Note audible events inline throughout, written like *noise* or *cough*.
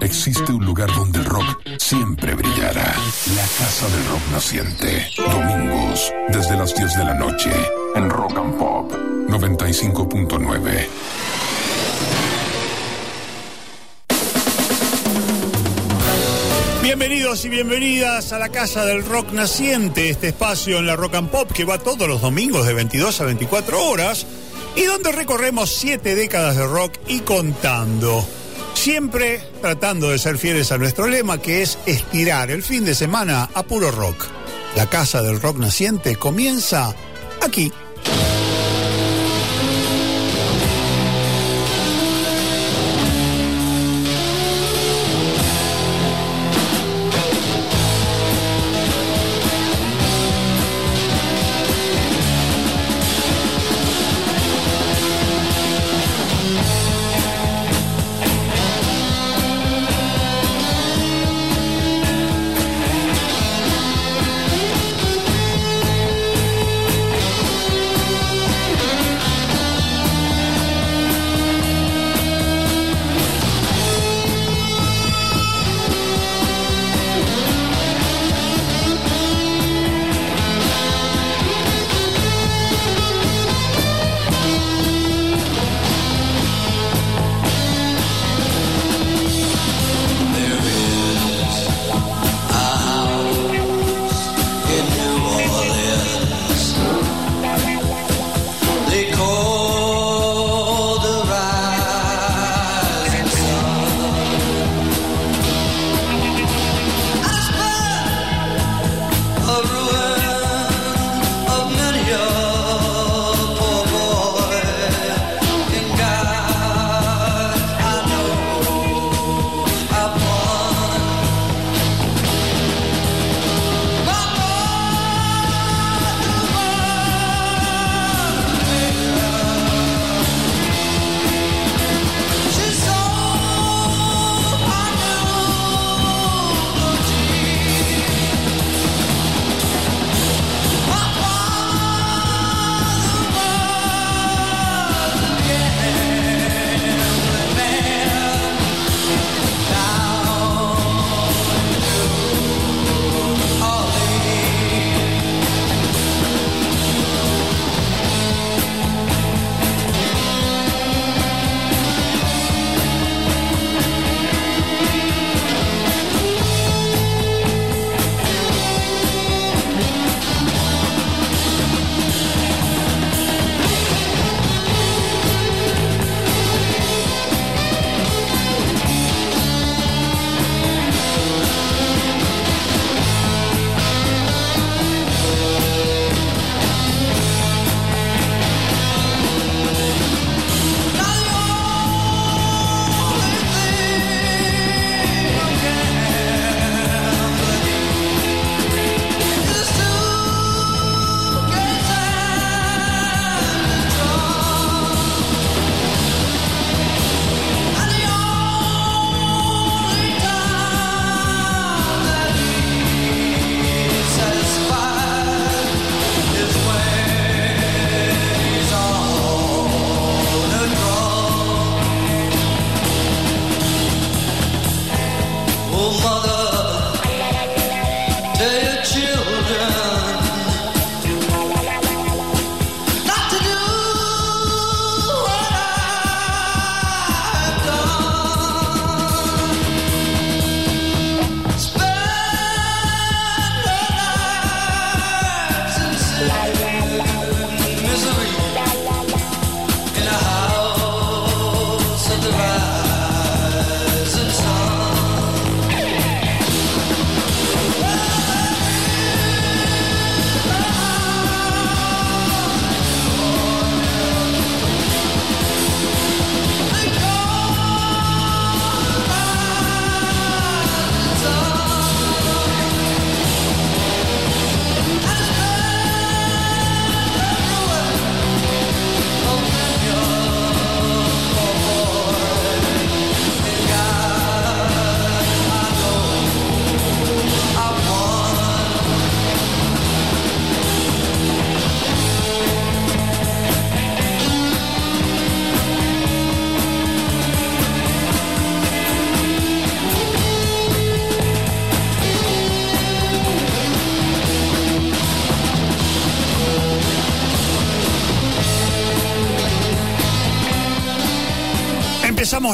existe un lugar donde el rock siempre brillará. La Casa del Rock Naciente. Domingos, desde las 10 de la noche, en Rock and Pop 95.9. Bienvenidos y bienvenidas a la Casa del Rock Naciente, este espacio en la Rock and Pop que va todos los domingos de 22 a 24 horas y donde recorremos siete décadas de rock y contando. Siempre tratando de ser fieles a nuestro lema que es estirar el fin de semana a puro rock. La Casa del Rock Naciente comienza aquí.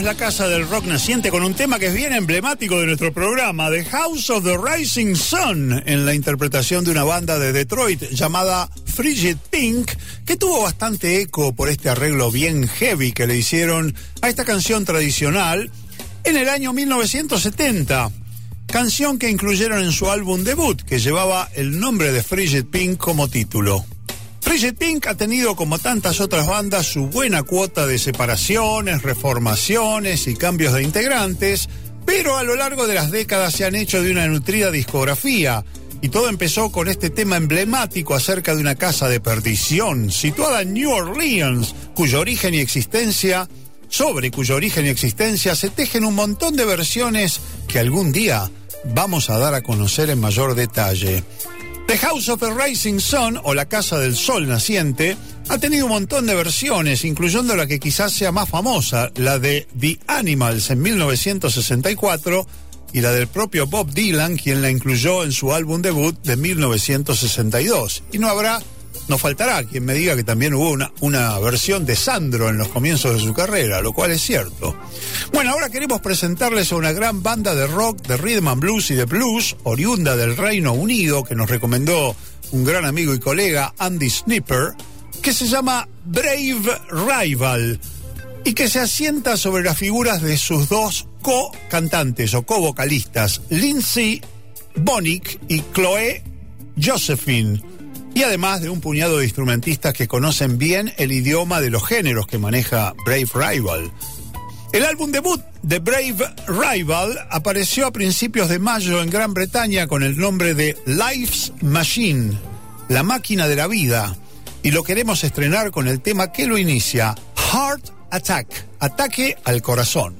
La casa del rock naciente con un tema que es bien emblemático de nuestro programa, The House of the Rising Sun, en la interpretación de una banda de Detroit llamada Frigid Pink, que tuvo bastante eco por este arreglo bien heavy que le hicieron a esta canción tradicional en el año 1970. Canción que incluyeron en su álbum debut, que llevaba el nombre de Frigid Pink como título. Frigid Pink ha tenido, como tantas otras bandas, su buena cuota de separaciones, reformaciones y cambios de integrantes, pero a lo largo de las décadas se han hecho de una nutrida discografía. Y todo empezó con este tema emblemático acerca de una casa de perdición situada en New Orleans, cuyo origen y existencia, sobre cuyo origen y existencia se tejen un montón de versiones que algún día vamos a dar a conocer en mayor detalle. The House of the Rising Sun, o La Casa del Sol Naciente, ha tenido un montón de versiones, incluyendo la que quizás sea más famosa, la de The Animals en 1964 y la del propio Bob Dylan, quien la incluyó en su álbum debut de 1962. Y no habrá no faltará quien me diga que también hubo una, una versión de Sandro en los comienzos de su carrera, lo cual es cierto. Bueno, ahora queremos presentarles a una gran banda de rock, de rhythm and blues y de blues, oriunda del Reino Unido, que nos recomendó un gran amigo y colega, Andy Snipper, que se llama Brave Rival y que se asienta sobre las figuras de sus dos co-cantantes o co-vocalistas, Lindsay Bonick y Chloe Josephine y además de un puñado de instrumentistas que conocen bien el idioma de los géneros que maneja Brave Rival. El álbum debut de Brave Rival apareció a principios de mayo en Gran Bretaña con el nombre de Life's Machine, la máquina de la vida, y lo queremos estrenar con el tema que lo inicia, Heart Attack, ataque al corazón.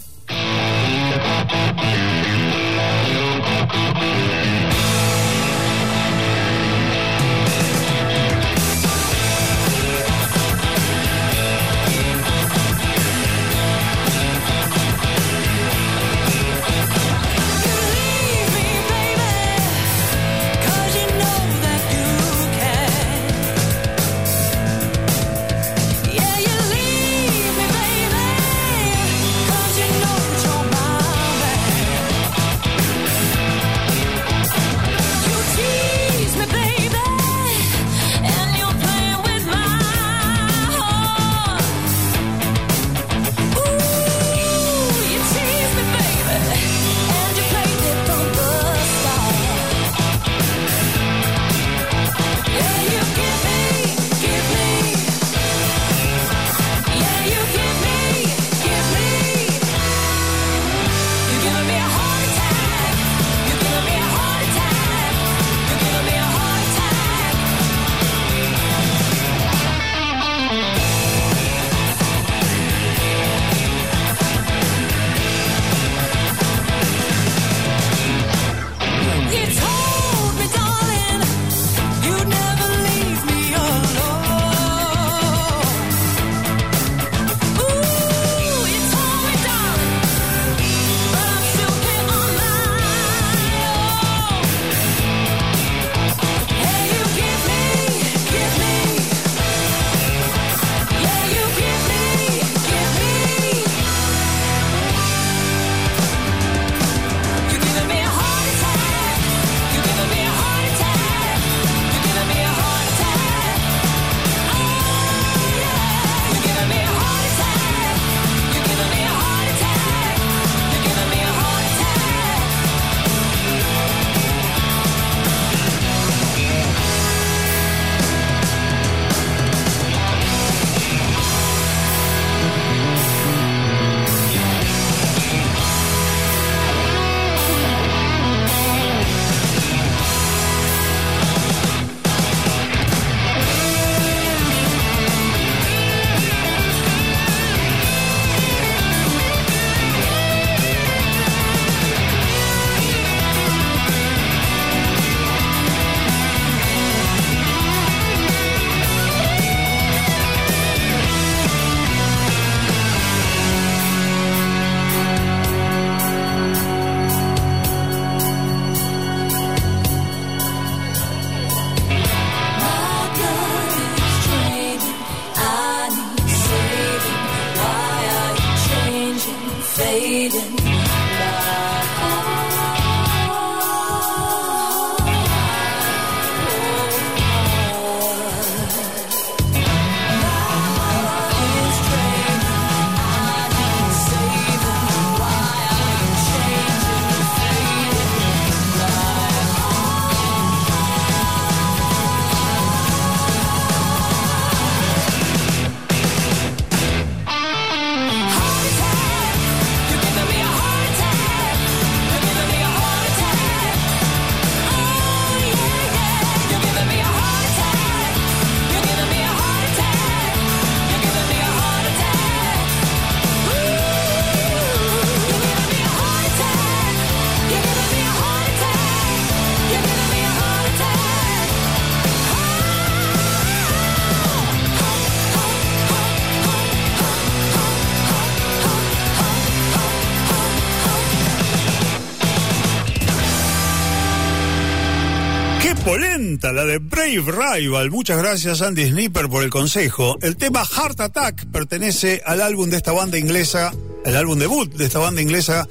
La de Brave Rival. Muchas gracias Andy Snipper por el consejo. El tema Heart Attack pertenece al álbum de esta banda inglesa, el álbum debut de esta banda inglesa,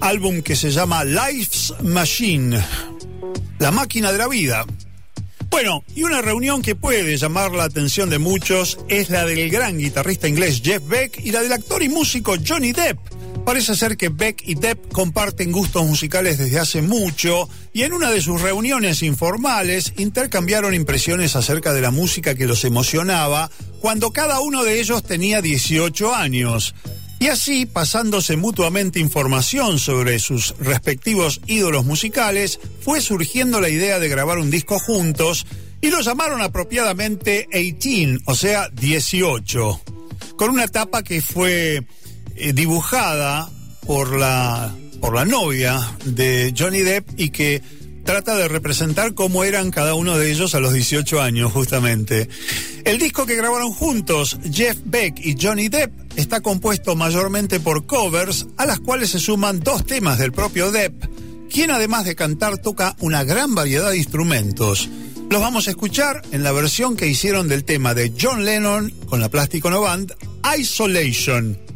álbum que se llama Life's Machine, la máquina de la vida. Bueno, y una reunión que puede llamar la atención de muchos es la del gran guitarrista inglés Jeff Beck y la del actor y músico Johnny Depp. Parece ser que Beck y Depp comparten gustos musicales desde hace mucho y en una de sus reuniones informales intercambiaron impresiones acerca de la música que los emocionaba cuando cada uno de ellos tenía 18 años. Y así, pasándose mutuamente información sobre sus respectivos ídolos musicales, fue surgiendo la idea de grabar un disco juntos y lo llamaron apropiadamente 18, o sea, 18, con una tapa que fue eh, dibujada por la, por la novia de Johnny Depp y que trata de representar cómo eran cada uno de ellos a los 18 años, justamente. El disco que grabaron juntos, Jeff Beck y Johnny Depp, está compuesto mayormente por covers, a las cuales se suman dos temas del propio Depp, quien además de cantar toca una gran variedad de instrumentos. Los vamos a escuchar en la versión que hicieron del tema de John Lennon con la Plástico No Band, Isolation.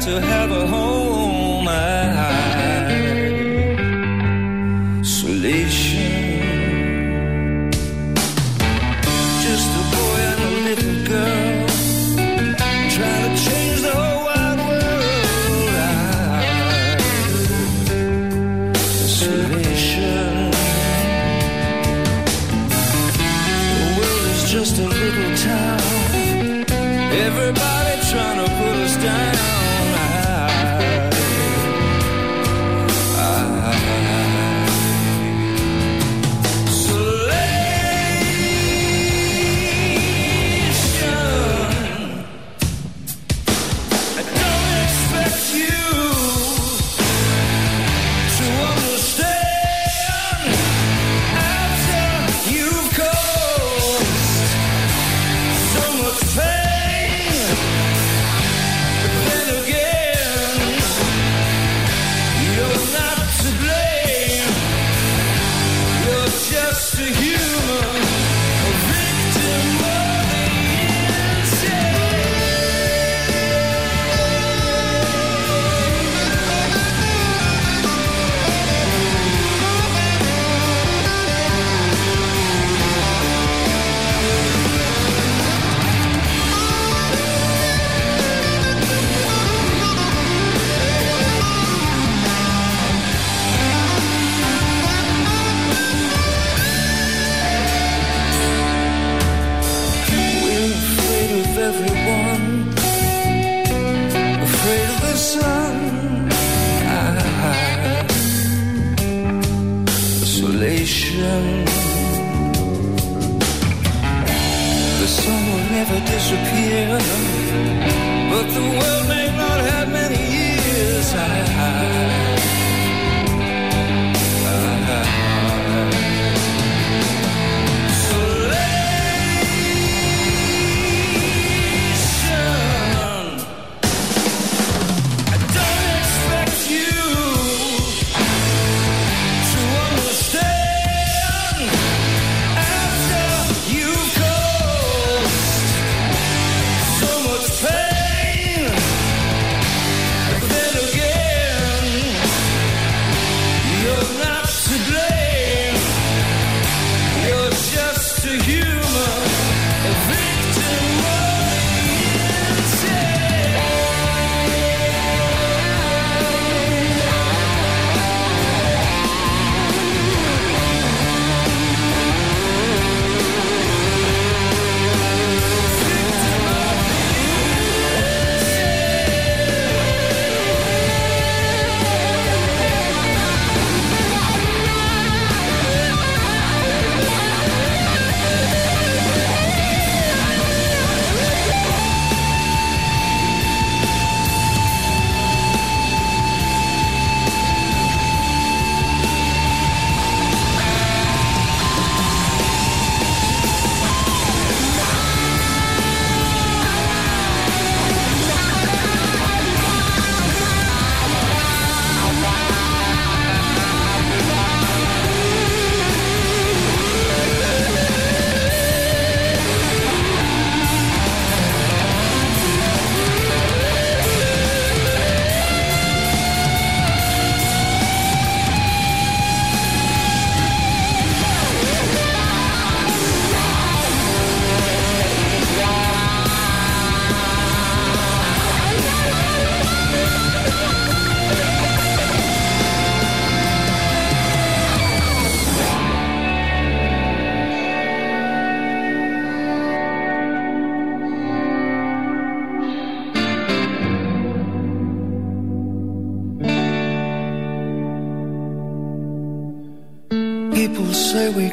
to have a home. Isolation.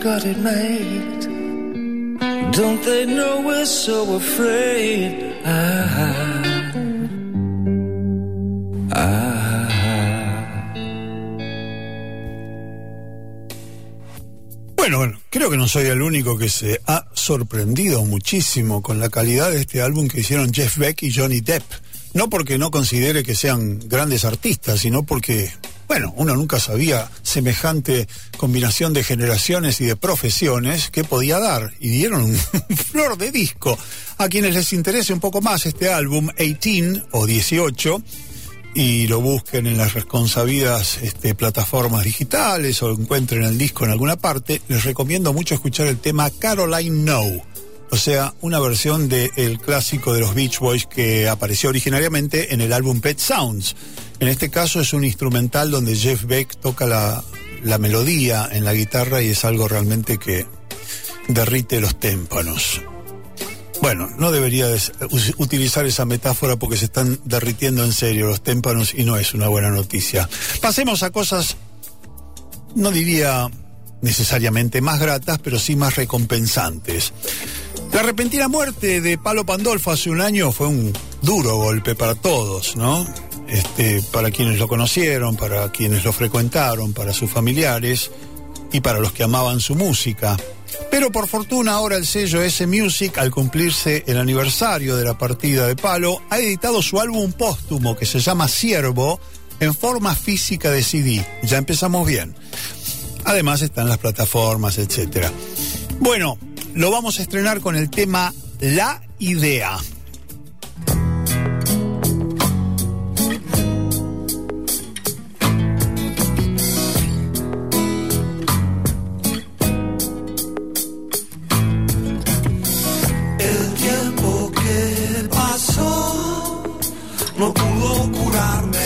It made. Don't they know we're so afraid? Ah, ah. Bueno, bueno, creo que no soy el único que se ha sorprendido muchísimo con la calidad de este álbum que hicieron Jeff Beck y Johnny Depp. No porque no considere que sean grandes artistas, sino porque, bueno, uno nunca sabía semejante combinación de generaciones y de profesiones que podía dar. Y dieron un *laughs* flor de disco. A quienes les interese un poco más este álbum, 18 o 18, y lo busquen en las responsabidas este, plataformas digitales o encuentren el disco en alguna parte, les recomiendo mucho escuchar el tema Caroline No. O sea, una versión del clásico de los Beach Boys que apareció originariamente en el álbum Pet Sounds. En este caso es un instrumental donde Jeff Beck toca la, la melodía en la guitarra y es algo realmente que derrite los témpanos. Bueno, no debería utilizar esa metáfora porque se están derritiendo en serio los témpanos y no es una buena noticia. Pasemos a cosas, no diría necesariamente más gratas, pero sí más recompensantes. La repentina muerte de Palo Pandolfo hace un año fue un duro golpe para todos, ¿no? Este, para quienes lo conocieron, para quienes lo frecuentaron, para sus familiares y para los que amaban su música. Pero por fortuna ahora el sello S Music, al cumplirse el aniversario de la partida de Palo, ha editado su álbum póstumo que se llama Siervo en forma física de CD. Ya empezamos bien. Además están las plataformas, etcétera. Bueno, lo vamos a estrenar con el tema La Idea. El tiempo que pasó no pudo curarme.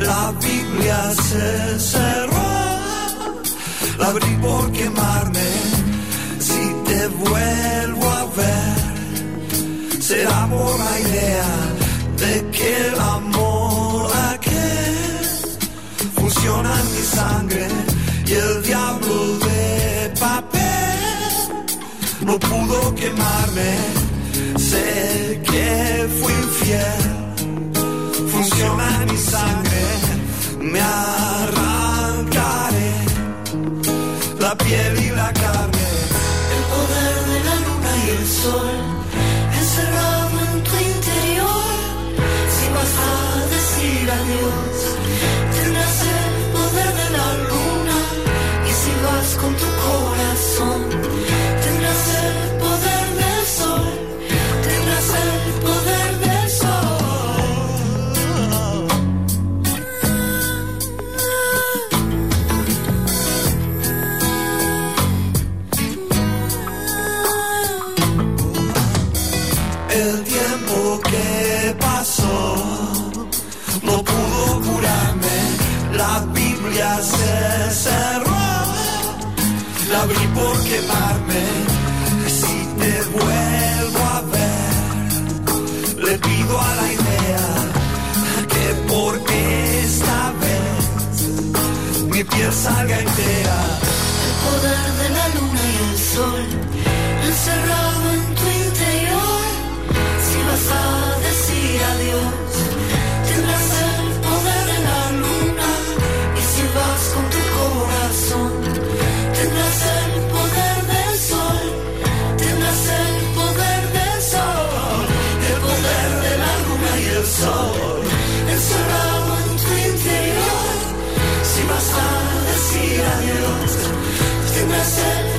La Biblia se cerró. La abrí por quemarme. Vuelvo a ver, será por la idea de que el amor aquel funciona en mi sangre y el diablo de papel no pudo quemarme. Sé que fui infiel, funciona en mi sangre, me arrancaré la piel salga entera. El poder de la luna y el sol encerrado en tu interior. Si vas a decir adiós, myself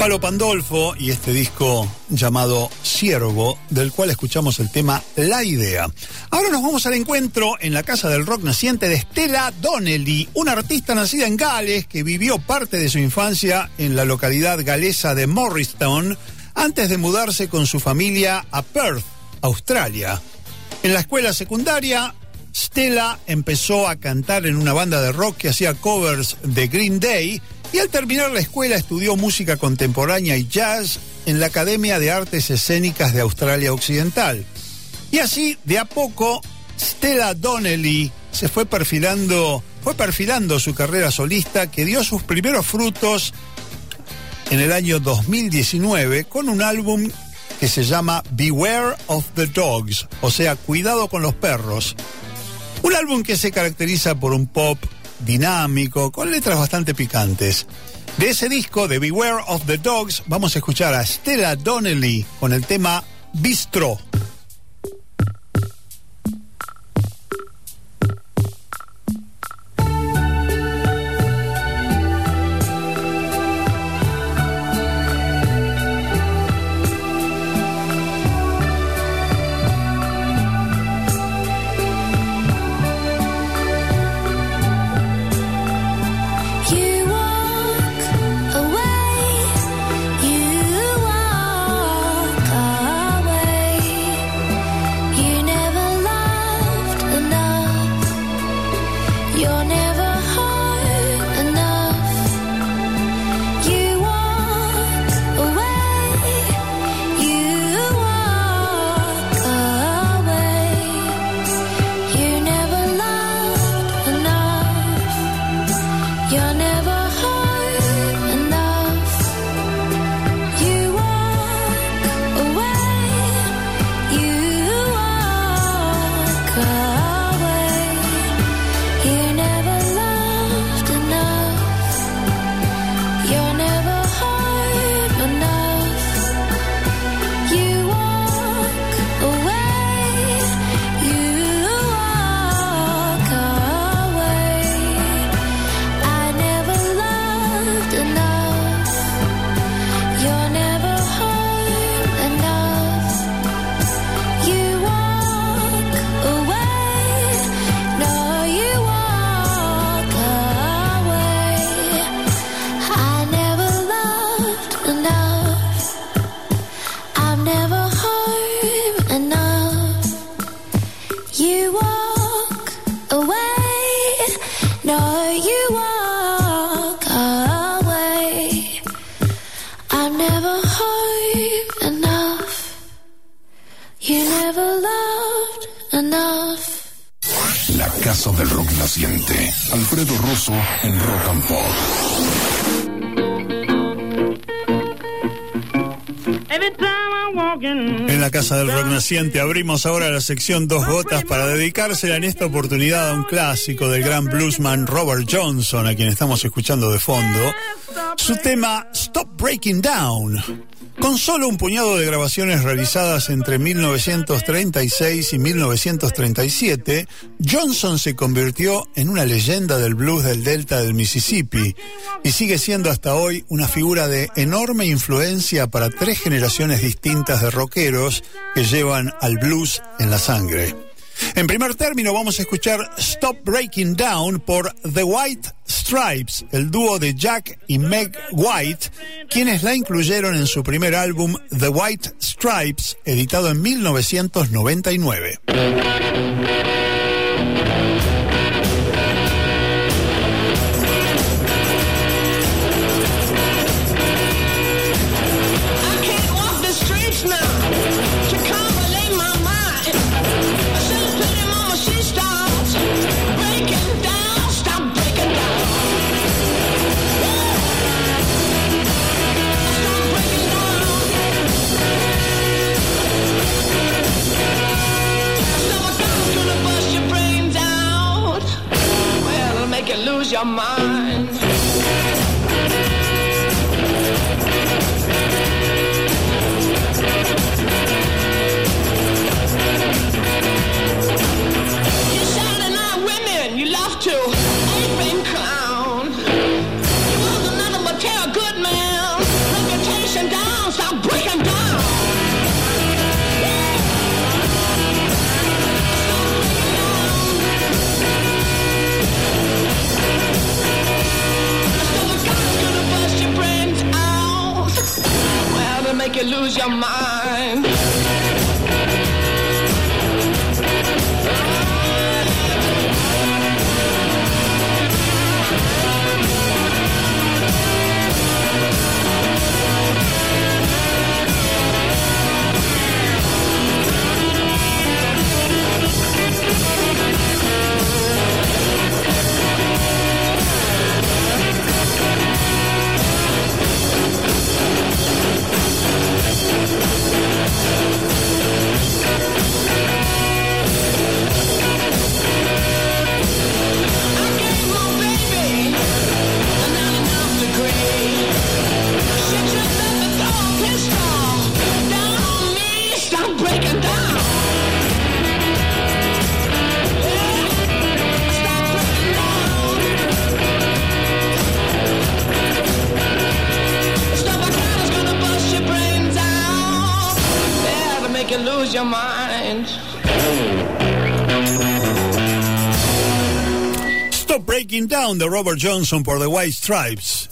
Palo Pandolfo y este disco llamado Siervo, del cual escuchamos el tema La Idea. Ahora nos vamos al encuentro en la Casa del Rock naciente de Stella Donnelly, una artista nacida en Gales que vivió parte de su infancia en la localidad galesa de Morristown antes de mudarse con su familia a Perth, Australia. En la escuela secundaria, Stella empezó a cantar en una banda de rock que hacía covers de Green Day y al terminar la escuela estudió música contemporánea y jazz en la Academia de Artes Escénicas de Australia Occidental. Y así, de a poco, Stella Donnelly se fue perfilando, fue perfilando su carrera solista que dio sus primeros frutos en el año 2019 con un álbum que se llama Beware of the Dogs, o sea, cuidado con los perros. Un álbum que se caracteriza por un pop dinámico, con letras bastante picantes. De ese disco, de Beware of the Dogs, vamos a escuchar a Stella Donnelly con el tema Bistro. Casa del Rock Naciente. Alfredo Rosso en Rock and Pop. En la Casa del Rock Naciente abrimos ahora la sección Dos Gotas para dedicársela en esta oportunidad a un clásico del gran bluesman Robert Johnson, a quien estamos escuchando de fondo, su tema Stop Breaking Down. Con solo un puñado de grabaciones realizadas entre 1936 y 1937, Johnson se convirtió en una leyenda del blues del delta del Mississippi y sigue siendo hasta hoy una figura de enorme influencia para tres generaciones distintas de rockeros que llevan al blues en la sangre. En primer término vamos a escuchar Stop Breaking Down por The White Stripes, el dúo de Jack y Meg White, quienes la incluyeron en su primer álbum The White Stripes, editado en 1999. Robert Johnson por The White Stripes.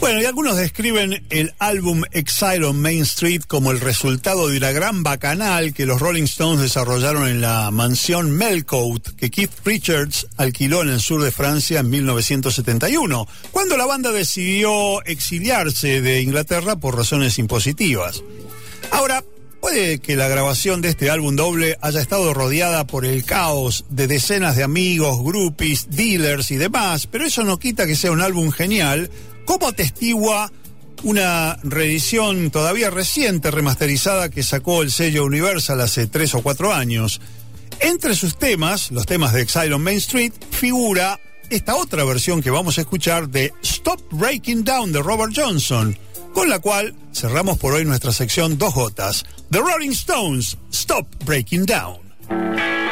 Bueno, y algunos describen el álbum Exile on Main Street como el resultado de una gran bacanal que los Rolling Stones desarrollaron en la mansión Melcote que Keith Richards alquiló en el sur de Francia en 1971, cuando la banda decidió exiliarse de Inglaterra por razones impositivas. Ahora, puede que la grabación de este álbum doble haya estado rodeada por el caos de decenas de amigos, groupies, dealers y demás, pero eso no quita que sea un álbum genial, como atestigua una reedición todavía reciente, remasterizada, que sacó el sello Universal hace tres o cuatro años. Entre sus temas, los temas de Exile on Main Street, figura esta otra versión que vamos a escuchar de Stop Breaking Down de Robert Johnson, con la cual cerramos por hoy nuestra sección Dos Gotas. The Rolling Stones, Stop Breaking Down.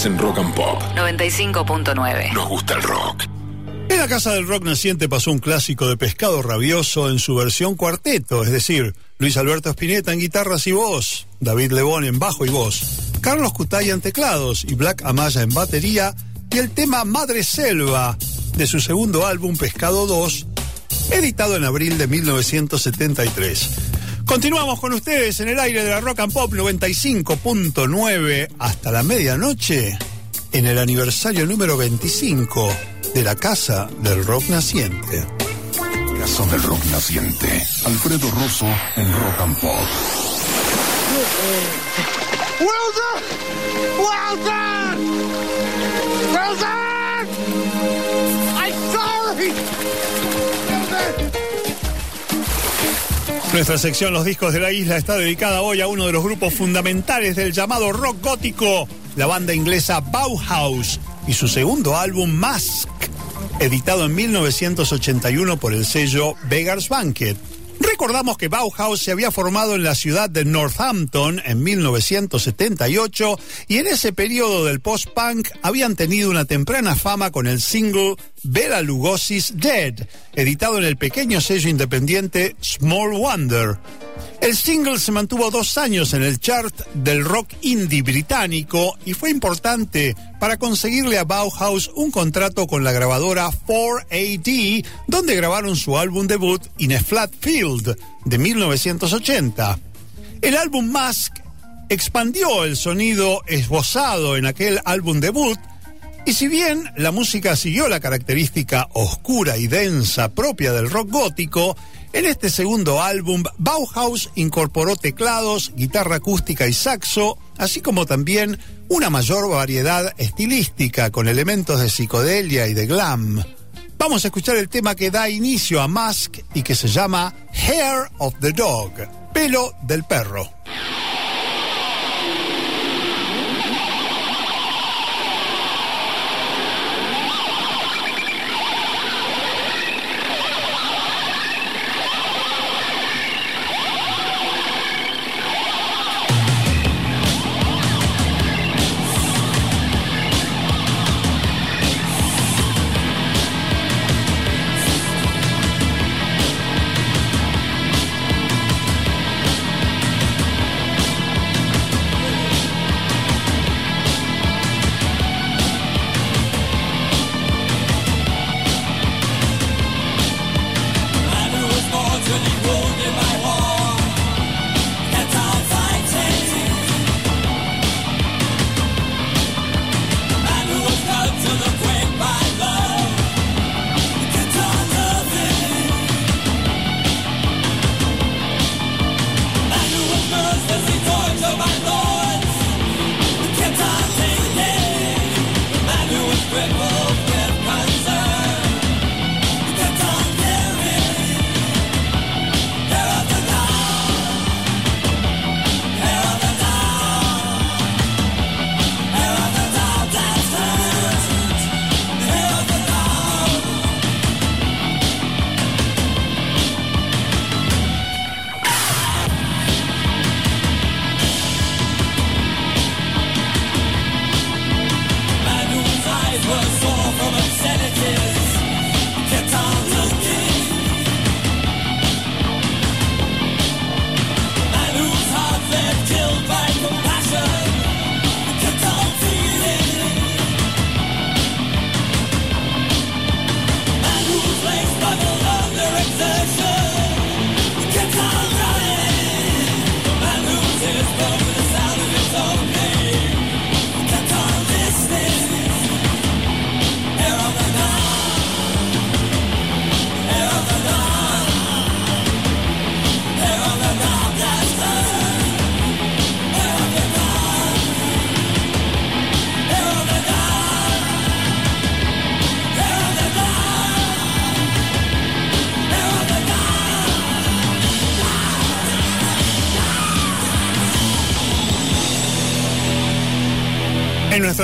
Estás en Rock and Pop. 95.9. Nos gusta el rock. En la Casa del Rock Naciente pasó un clásico de Pescado Rabioso en su versión cuarteto, es decir, Luis Alberto Spinetta en guitarras y voz, David Lebón en bajo y voz, Carlos Cutaya en teclados y Black Amaya en batería, y el tema Madre Selva de su segundo álbum Pescado 2, editado en abril de 1973. Continuamos con ustedes en el aire de la Rock and Pop 95.9 hasta la medianoche en el aniversario número 25 de la Casa del Rock Naciente. Casa del Rock Naciente. Alfredo Rosso en Rock and Pop. Done! Well done! I'm sorry! Well done! Nuestra sección Los discos de la isla está dedicada hoy a uno de los grupos fundamentales del llamado rock gótico, la banda inglesa Bauhaus y su segundo álbum Mask, editado en 1981 por el sello Beggar's Banquet. Recordamos que Bauhaus se había formado en la ciudad de Northampton en 1978 y en ese periodo del post-punk habían tenido una temprana fama con el single Bela Lugosi's Dead, editado en el pequeño sello independiente Small Wonder. El single se mantuvo dos años en el chart del rock indie británico y fue importante para conseguirle a Bauhaus un contrato con la grabadora 4AD, donde grabaron su álbum debut In a Flat Field de 1980. El álbum Mask expandió el sonido esbozado en aquel álbum debut y si bien la música siguió la característica oscura y densa propia del rock gótico, en este segundo álbum Bauhaus incorporó teclados, guitarra acústica y saxo, así como también una mayor variedad estilística con elementos de psicodelia y de glam. Vamos a escuchar el tema que da inicio a Mask y que se llama Hair of the Dog, pelo del perro.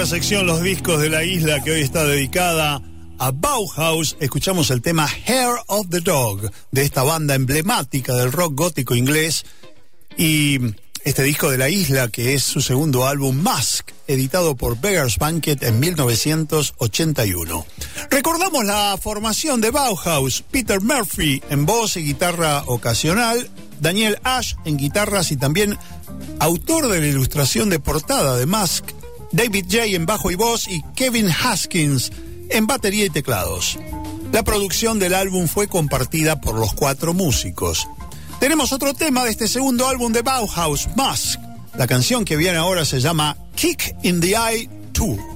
Sección Los discos de la isla, que hoy está dedicada a Bauhaus, escuchamos el tema Hair of the Dog de esta banda emblemática del rock gótico inglés. Y este disco de la isla que es su segundo álbum Mask, editado por Beggar's Banquet en 1981. Recordamos la formación de Bauhaus, Peter Murphy en voz y guitarra ocasional, Daniel Ash en guitarras y también autor de la ilustración de portada de Mask, David J en bajo y voz y Kevin Haskins en batería y teclados. La producción del álbum fue compartida por los cuatro músicos. Tenemos otro tema de este segundo álbum de Bauhaus, Mask. La canción que viene ahora se llama Kick in the Eye 2.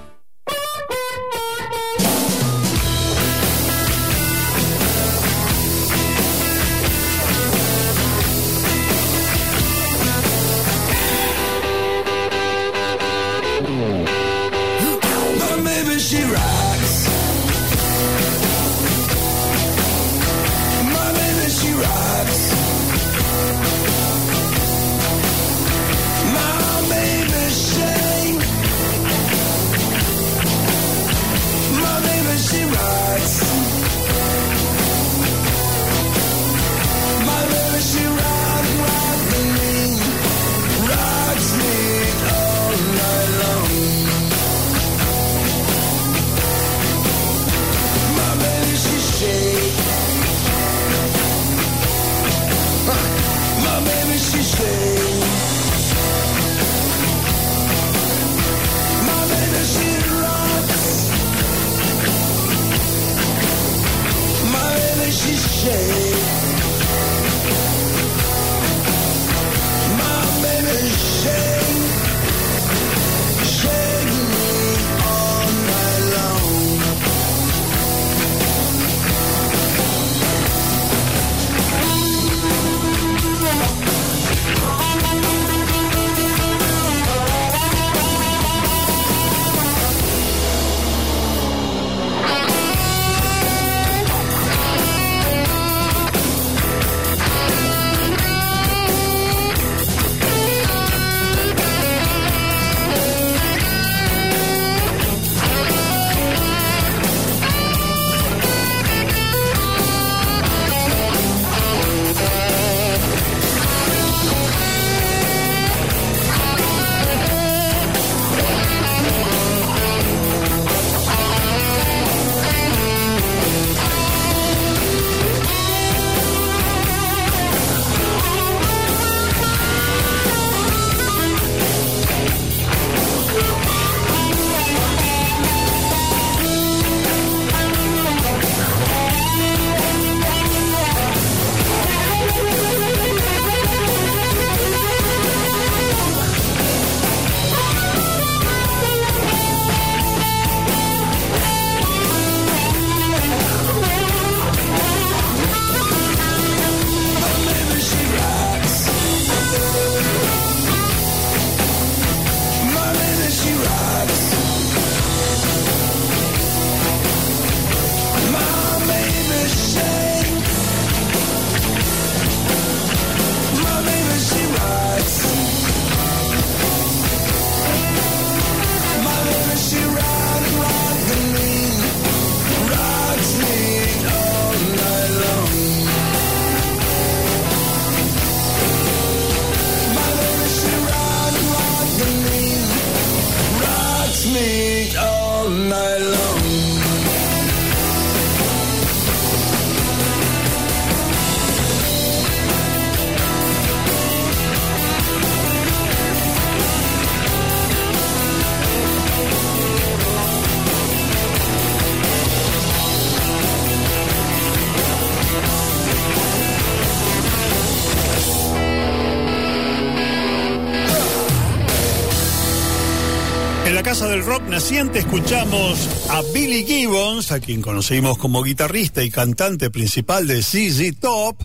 Naciente escuchamos a Billy Gibbons, a quien conocimos como guitarrista y cantante principal de ZZ Top,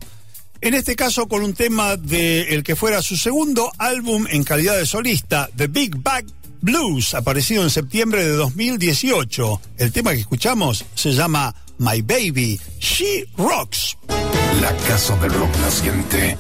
en este caso con un tema de el que fuera su segundo álbum en calidad de solista, The Big Bag Blues, aparecido en septiembre de 2018. El tema que escuchamos se llama My Baby, She Rocks. La Casa del Rock Naciente.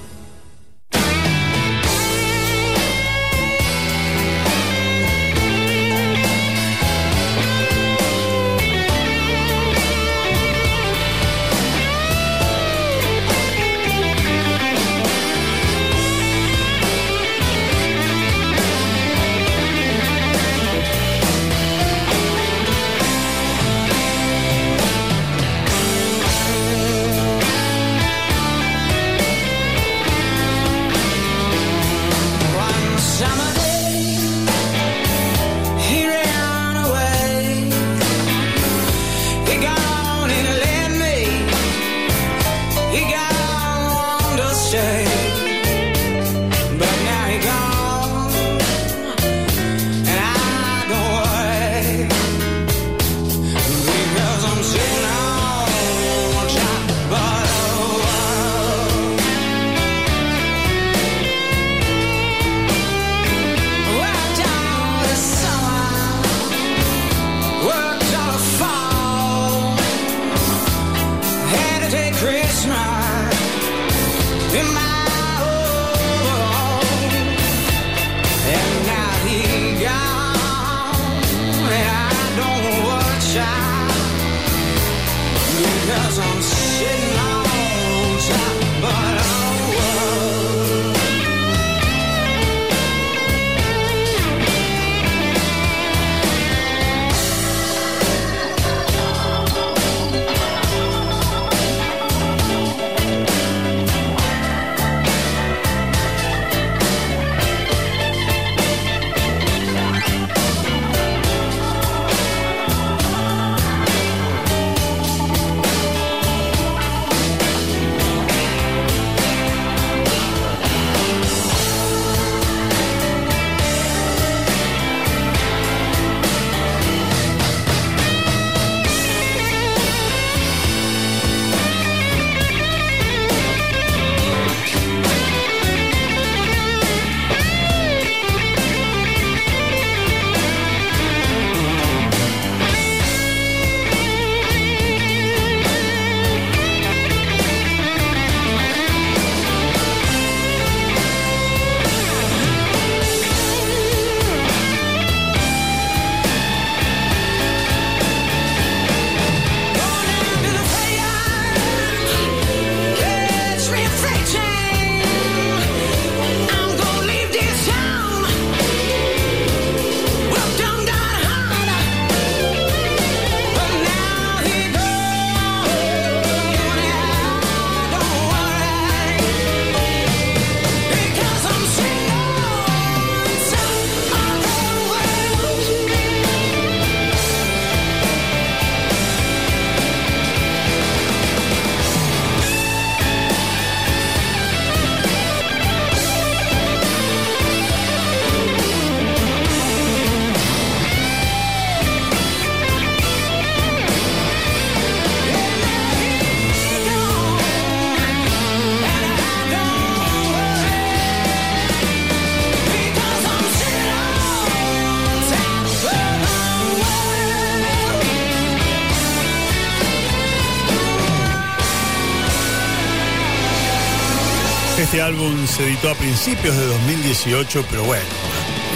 Se editó a principios de 2018, pero bueno,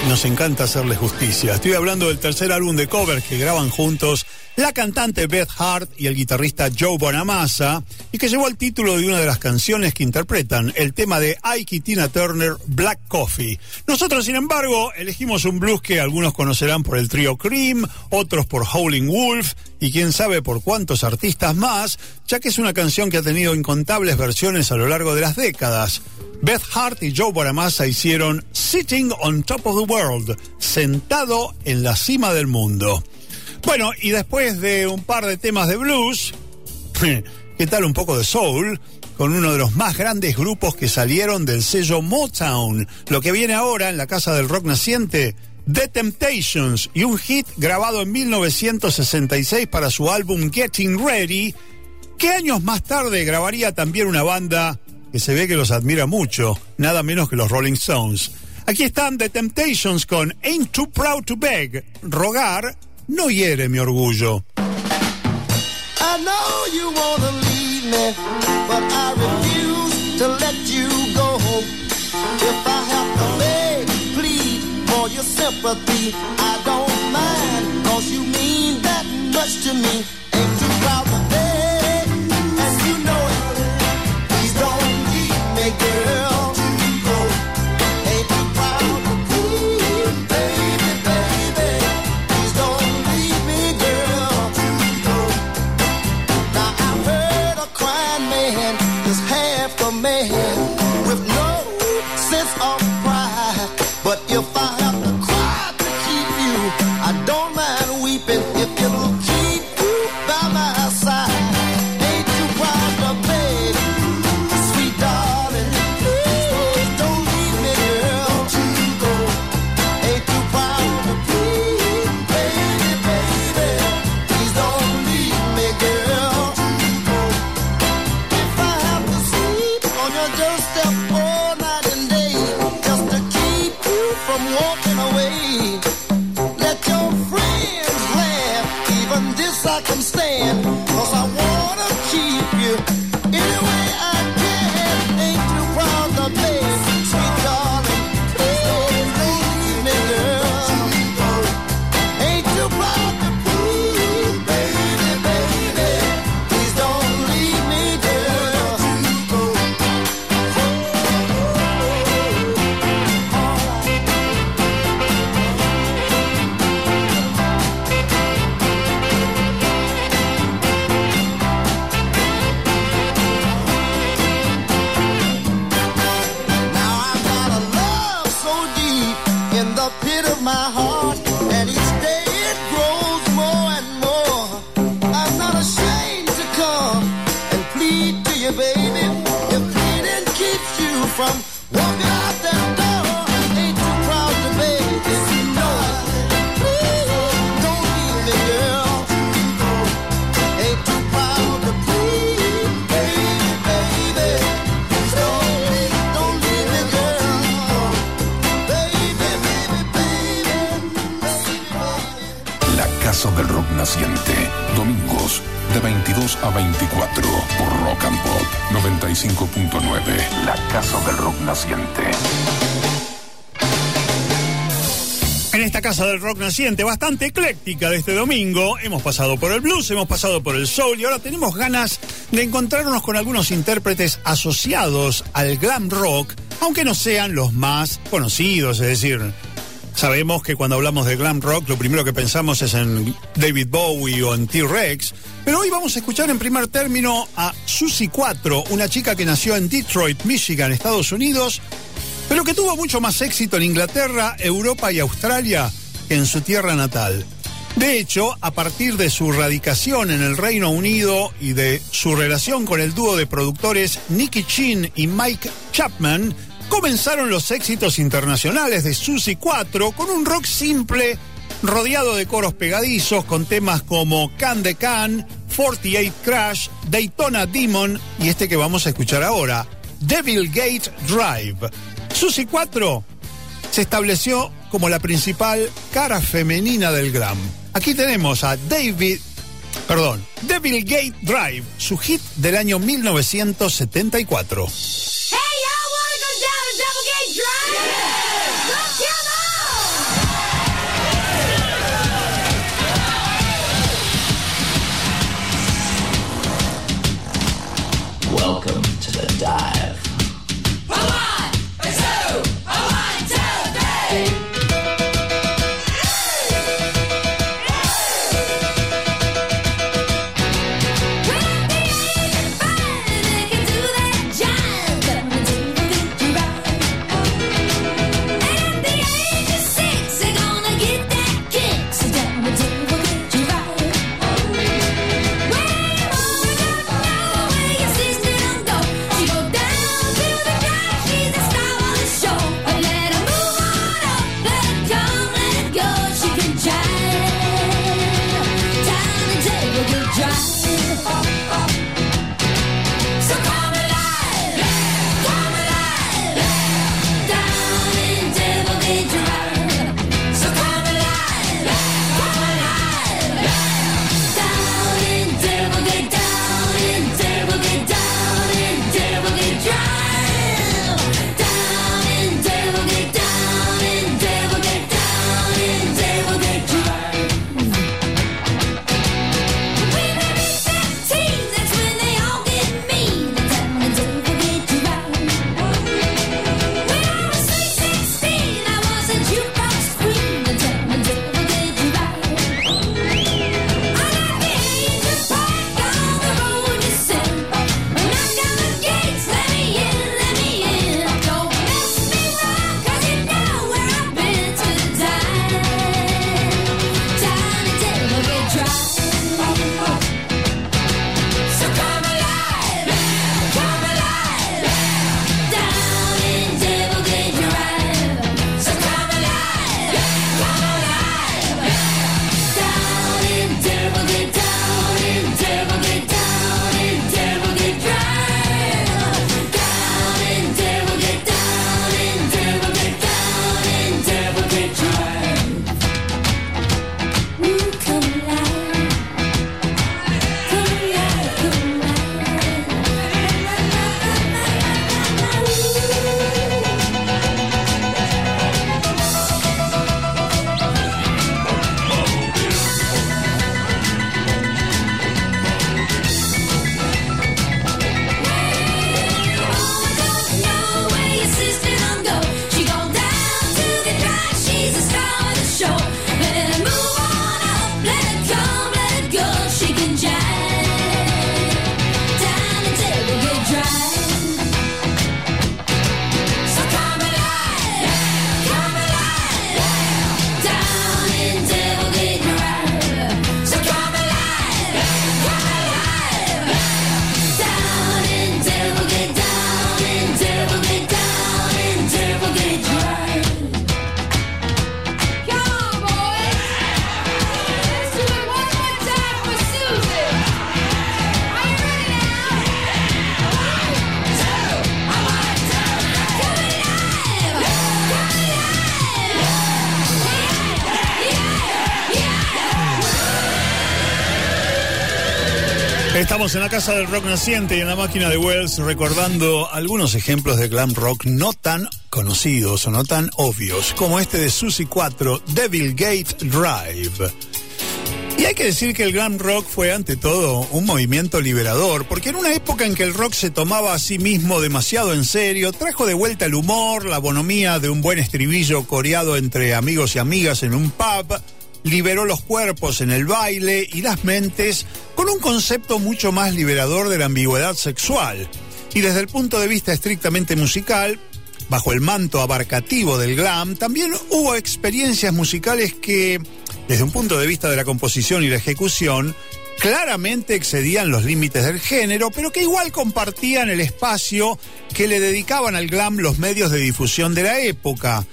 nos encanta hacerle justicia. Estoy hablando del tercer álbum de covers que graban juntos la cantante Beth Hart y el guitarrista Joe Bonamassa, y que llevó el título de una de las canciones que interpretan, el tema de Ike Tina Turner, Black Coffee. Nosotros, sin embargo, elegimos un blues que algunos conocerán por el trío Cream, otros por Howling Wolf, y quién sabe por cuántos artistas más, ya que es una canción que ha tenido incontables versiones a lo largo de las décadas. Beth Hart y Joe Bonamassa hicieron Sitting on Top of the World, sentado en la cima del mundo. Bueno, y después de un par de temas de blues, *laughs* ¿qué tal un poco de soul? Con uno de los más grandes grupos que salieron del sello Motown. Lo que viene ahora en la Casa del Rock Naciente, The Temptations y un hit grabado en 1966 para su álbum Getting Ready, que años más tarde grabaría también una banda que se ve que los admira mucho, nada menos que los Rolling Stones. Aquí están The Temptations con Ain't Too Proud to Beg. Rogar no hiere mi orgullo. I know you wanna leave me, but I refuse to let you go. If I have to beg, plead for your sympathy, I don't mind, cause you mean that much to me. Naciente, bastante ecléctica de este domingo, hemos pasado por el blues, hemos pasado por el soul y ahora tenemos ganas de encontrarnos con algunos intérpretes asociados al glam rock, aunque no sean los más conocidos, es decir, sabemos que cuando hablamos de glam rock lo primero que pensamos es en David Bowie o en T-Rex, pero hoy vamos a escuchar en primer término a Susie 4, una chica que nació en Detroit, Michigan, Estados Unidos, pero que tuvo mucho más éxito en Inglaterra, Europa y Australia en su tierra natal. De hecho, a partir de su radicación en el Reino Unido y de su relación con el dúo de productores Nicky Chin y Mike Chapman, comenzaron los éxitos internacionales de Susie 4 con un rock simple, rodeado de coros pegadizos, con temas como Can de Can, 48 Crash, Daytona Demon y este que vamos a escuchar ahora, Devil Gate Drive. Susie 4 se estableció como la principal cara femenina del glam. Aquí tenemos a David, perdón, Devil Gate Drive, su hit del año 1974. Hey, y'all wanna go down a double gate drive? Let's come on! Welcome to the dive. En la casa del rock naciente y en la máquina de Wells recordando algunos ejemplos de glam rock no tan conocidos o no tan obvios, como este de Susie 4, Devil Gate Drive. Y hay que decir que el glam rock fue ante todo un movimiento liberador, porque en una época en que el rock se tomaba a sí mismo demasiado en serio, trajo de vuelta el humor, la bonomía de un buen estribillo coreado entre amigos y amigas en un pub, liberó los cuerpos en el baile y las mentes un concepto mucho más liberador de la ambigüedad sexual. Y desde el punto de vista estrictamente musical, bajo el manto abarcativo del glam, también hubo experiencias musicales que, desde un punto de vista de la composición y la ejecución, claramente excedían los límites del género, pero que igual compartían el espacio que le dedicaban al glam los medios de difusión de la época,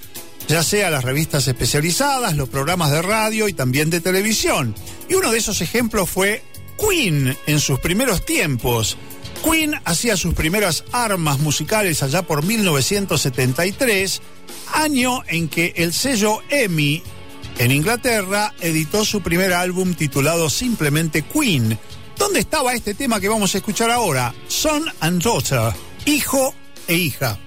ya sea las revistas especializadas, los programas de radio y también de televisión. Y uno de esos ejemplos fue Queen en sus primeros tiempos. Queen hacía sus primeras armas musicales allá por 1973, año en que el sello EMI en Inglaterra editó su primer álbum titulado simplemente Queen. ¿Dónde estaba este tema que vamos a escuchar ahora? Son and Daughter, hijo e hija.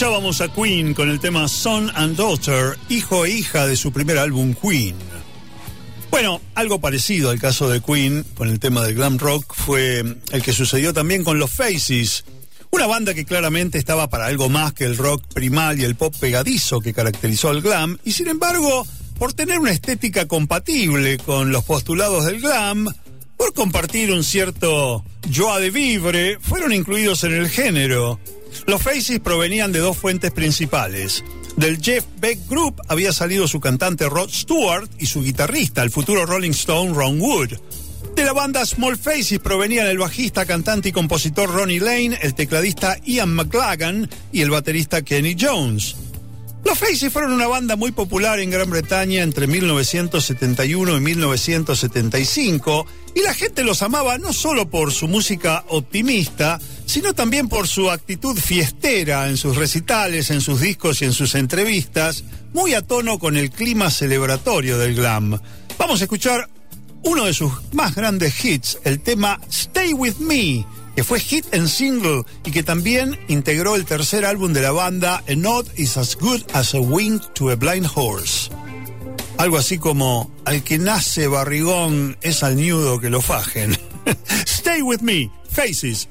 Escuchábamos a Queen con el tema Son and Daughter, hijo e hija de su primer álbum Queen. Bueno, algo parecido al caso de Queen con el tema del glam rock fue el que sucedió también con los Faces, una banda que claramente estaba para algo más que el rock primal y el pop pegadizo que caracterizó al glam, y sin embargo, por tener una estética compatible con los postulados del glam, por compartir un cierto joie de vivre, fueron incluidos en el género. Los Faces provenían de dos fuentes principales. Del Jeff Beck Group había salido su cantante Rod Stewart y su guitarrista, el futuro Rolling Stone Ron Wood. De la banda Small Faces provenían el bajista, cantante y compositor Ronnie Lane, el tecladista Ian McLagan y el baterista Kenny Jones. Los Faces fueron una banda muy popular en Gran Bretaña entre 1971 y 1975 y la gente los amaba no solo por su música optimista, sino también por su actitud fiestera en sus recitales, en sus discos y en sus entrevistas, muy a tono con el clima celebratorio del glam. Vamos a escuchar uno de sus más grandes hits, el tema Stay With Me, que fue hit en single y que también integró el tercer álbum de la banda A Knot is as good as a wing to a blind horse. Algo así como, al que nace barrigón es al ñudo que lo fajen. *laughs* Stay with me, Faces.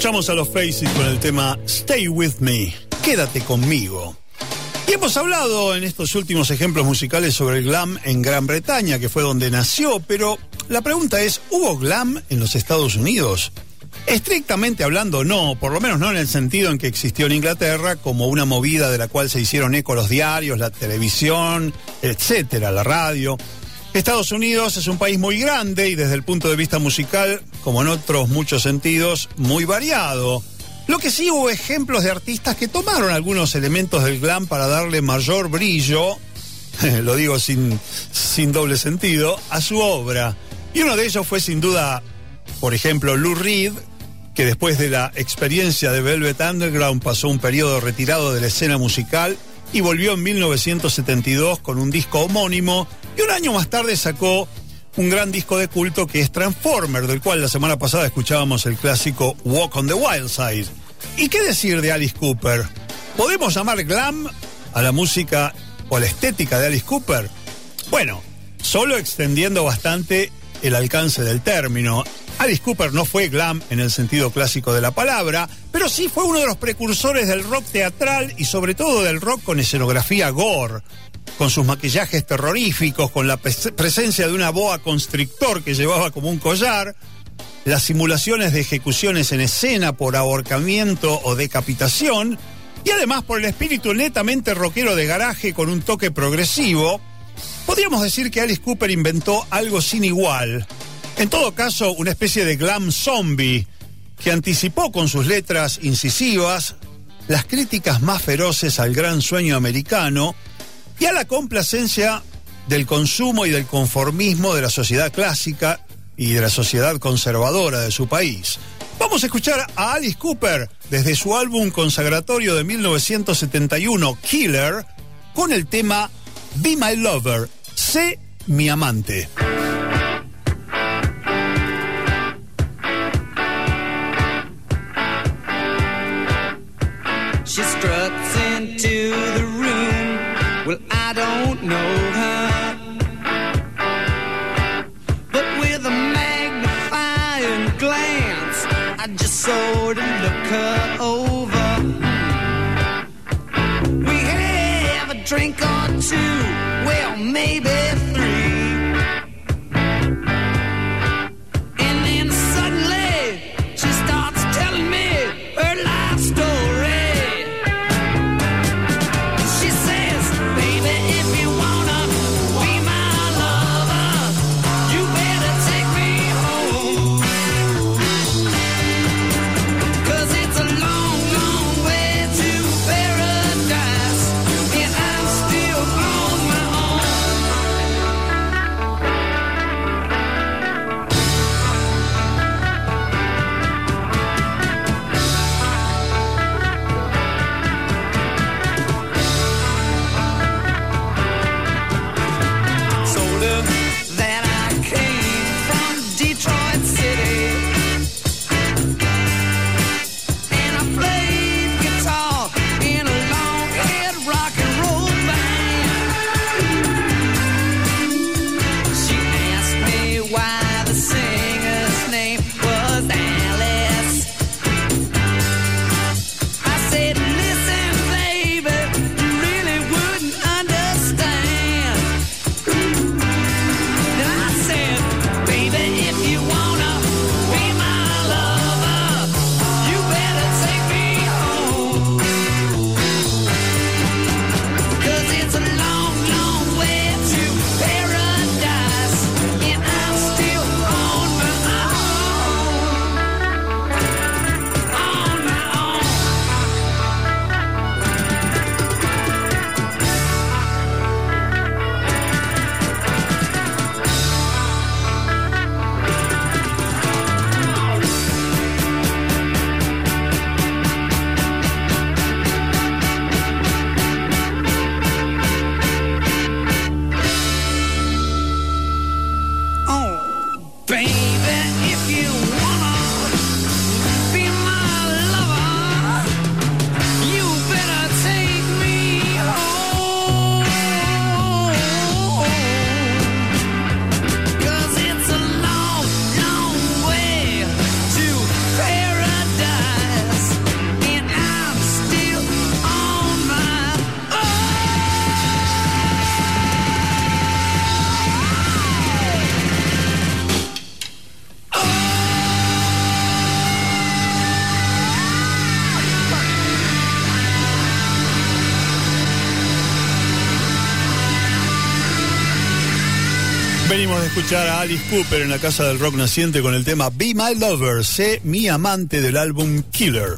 Escuchamos a los Faces con el tema Stay With Me, quédate conmigo. Y hemos hablado en estos últimos ejemplos musicales sobre el glam en Gran Bretaña, que fue donde nació, pero la pregunta es, ¿hubo glam en los Estados Unidos? Estrictamente hablando, no, por lo menos no en el sentido en que existió en Inglaterra como una movida de la cual se hicieron eco los diarios, la televisión, etcétera, la radio. Estados Unidos es un país muy grande y desde el punto de vista musical, como en otros muchos sentidos, muy variado. Lo que sí hubo ejemplos de artistas que tomaron algunos elementos del glam para darle mayor brillo, *laughs* lo digo sin, sin doble sentido, a su obra. Y uno de ellos fue sin duda, por ejemplo, Lou Reed, que después de la experiencia de Velvet Underground pasó un periodo retirado de la escena musical y volvió en 1972 con un disco homónimo y un año más tarde sacó un gran disco de culto que es Transformer, del cual la semana pasada escuchábamos el clásico Walk on the Wild Side. ¿Y qué decir de Alice Cooper? ¿Podemos llamar glam a la música o a la estética de Alice Cooper? Bueno, solo extendiendo bastante el alcance del término. Alice Cooper no fue glam en el sentido clásico de la palabra, pero sí fue uno de los precursores del rock teatral y sobre todo del rock con escenografía gore, con sus maquillajes terroríficos, con la pres- presencia de una boa constrictor que llevaba como un collar, las simulaciones de ejecuciones en escena por ahorcamiento o decapitación, y además por el espíritu netamente rockero de garaje con un toque progresivo, podríamos decir que Alice Cooper inventó algo sin igual. En todo caso, una especie de glam zombie que anticipó con sus letras incisivas las críticas más feroces al gran sueño americano y a la complacencia del consumo y del conformismo de la sociedad clásica y de la sociedad conservadora de su país. Vamos a escuchar a Alice Cooper desde su álbum consagratorio de 1971, Killer, con el tema Be My Lover, sé mi amante. She room. Well, I don't know her. But with a magnifying glance, I just sort of look her over. We have a drink or two, well, maybe De escuchar a Alice Cooper en la Casa del Rock Naciente con el tema Be My Lover, sé mi amante del álbum Killer.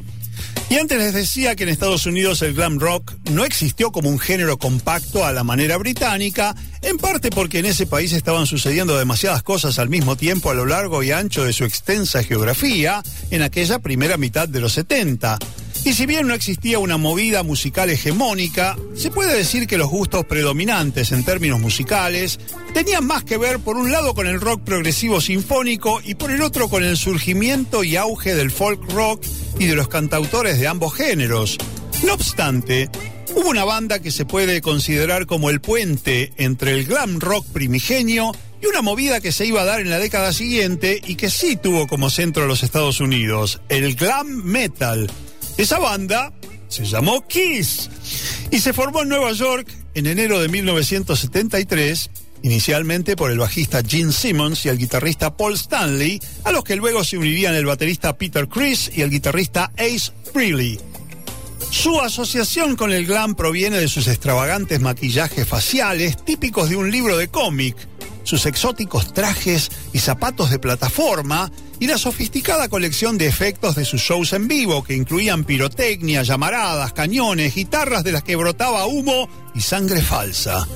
Y antes les decía que en Estados Unidos el glam rock no existió como un género compacto a la manera británica, en parte porque en ese país estaban sucediendo demasiadas cosas al mismo tiempo a lo largo y ancho de su extensa geografía en aquella primera mitad de los 70. Y si bien no existía una movida musical hegemónica, se puede decir que los gustos predominantes en términos musicales tenían más que ver por un lado con el rock progresivo sinfónico y por el otro con el surgimiento y auge del folk rock y de los cantautores de ambos géneros. No obstante, hubo una banda que se puede considerar como el puente entre el glam rock primigenio y una movida que se iba a dar en la década siguiente y que sí tuvo como centro a los Estados Unidos, el glam metal. Esa banda se llamó Kiss y se formó en Nueva York en enero de 1973, inicialmente por el bajista Gene Simmons y el guitarrista Paul Stanley, a los que luego se unirían el baterista Peter Criss y el guitarrista Ace Frehley. Su asociación con el glam proviene de sus extravagantes maquillajes faciales típicos de un libro de cómic, sus exóticos trajes y zapatos de plataforma y la sofisticada colección de efectos de sus shows en vivo que incluían pirotecnia, llamaradas, cañones, guitarras de las que brotaba humo y sangre falsa.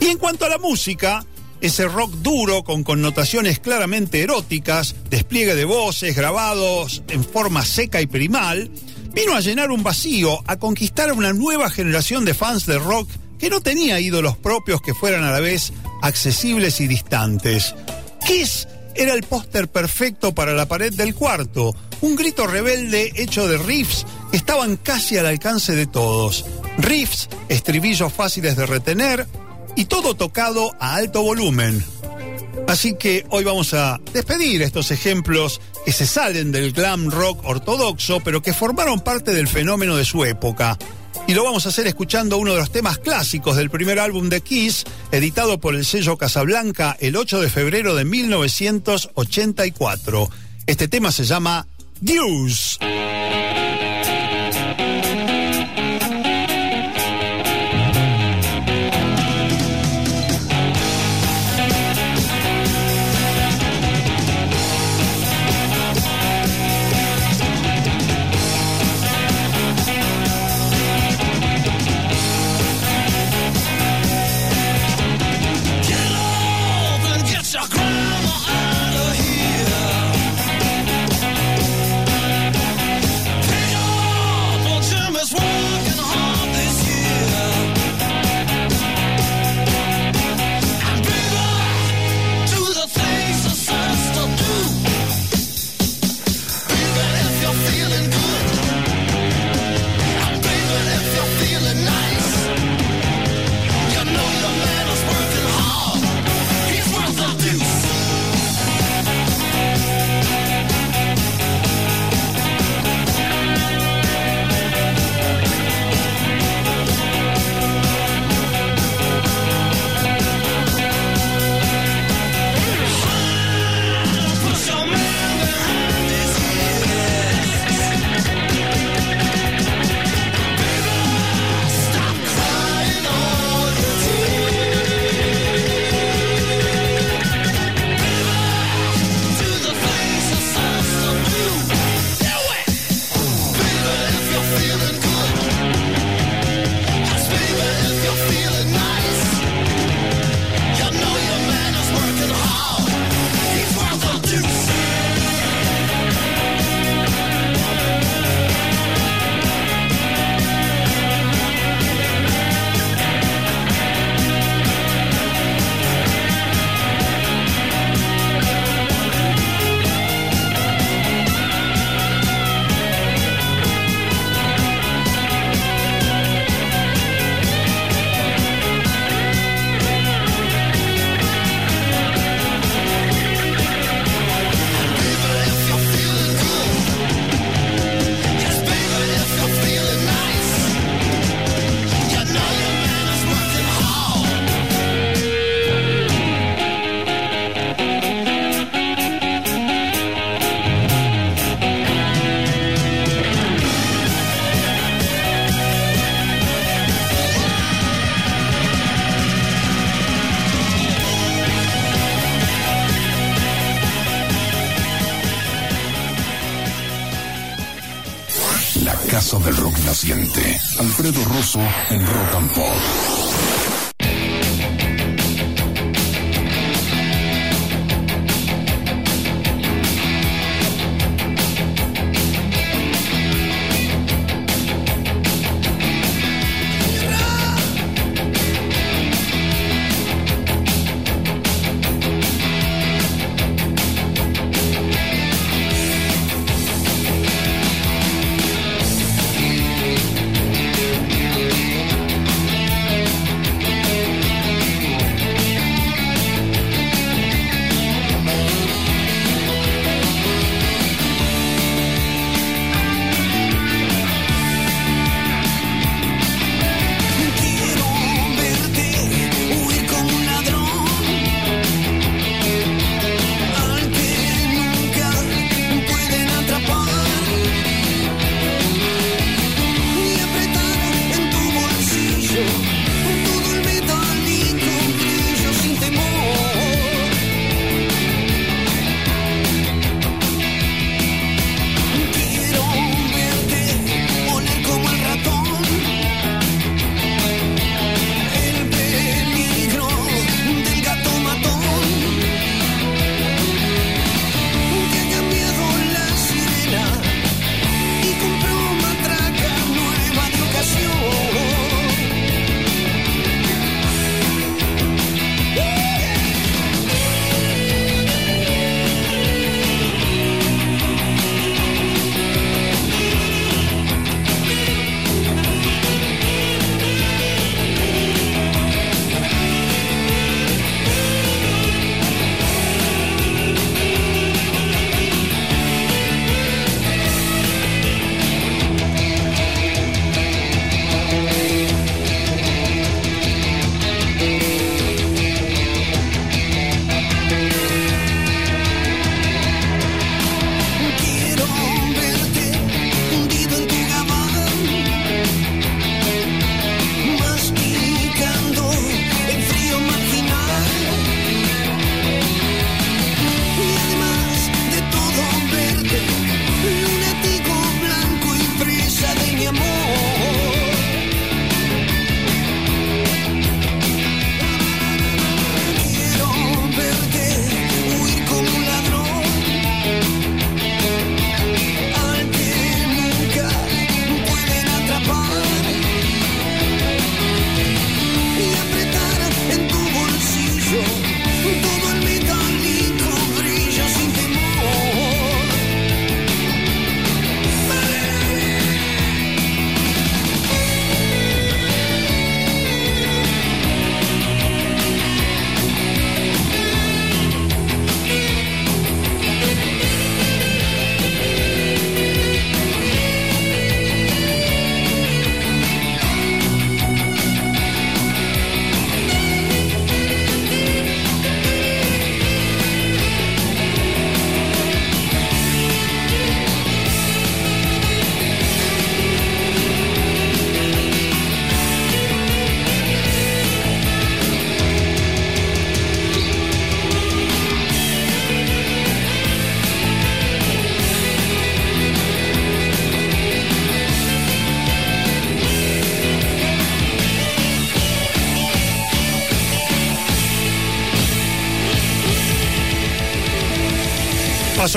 Y en cuanto a la música, ese rock duro con connotaciones claramente eróticas, despliegue de voces grabados en forma seca y primal, vino a llenar un vacío, a conquistar a una nueva generación de fans de rock que no tenía ídolos propios que fueran a la vez accesibles y distantes. Kiss era el póster perfecto para la pared del cuarto, un grito rebelde hecho de riffs que estaban casi al alcance de todos. Riffs, estribillos fáciles de retener y todo tocado a alto volumen. Así que hoy vamos a despedir estos ejemplos que se salen del glam rock ortodoxo, pero que formaron parte del fenómeno de su época. Y lo vamos a hacer escuchando uno de los temas clásicos del primer álbum de Kiss, editado por el sello Casablanca el 8 de febrero de 1984. Este tema se llama Deuce.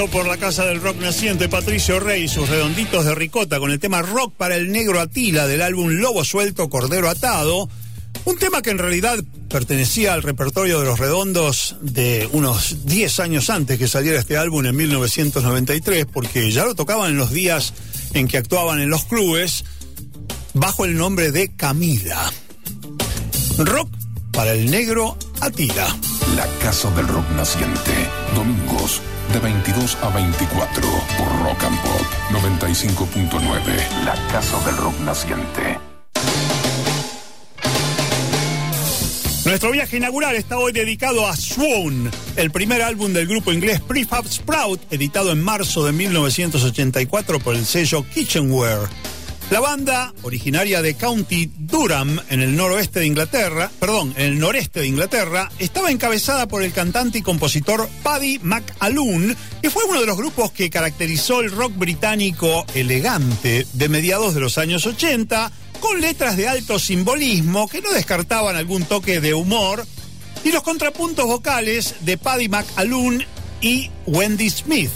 Por la casa del rock naciente Patricio Rey y sus redonditos de ricota con el tema Rock para el negro Atila del álbum Lobo Suelto, Cordero Atado. Un tema que en realidad pertenecía al repertorio de los redondos de unos 10 años antes que saliera este álbum en 1993, porque ya lo tocaban en los días en que actuaban en los clubes bajo el nombre de Camila. Rock para el negro Atila. La casa del rock naciente. Domingos de 22 a 24 por Rock and Pop 95.9. La casa del rock naciente. Nuestro viaje inaugural está hoy dedicado a Swoon, el primer álbum del grupo inglés Prefab Sprout, editado en marzo de 1984 por el sello Kitchenware. La banda, originaria de County Durham, en el noroeste de Inglaterra, perdón, en el noreste de Inglaterra, estaba encabezada por el cantante y compositor Paddy McAloon, que fue uno de los grupos que caracterizó el rock británico elegante de mediados de los años 80, con letras de alto simbolismo que no descartaban algún toque de humor, y los contrapuntos vocales de Paddy McAloon y Wendy Smith.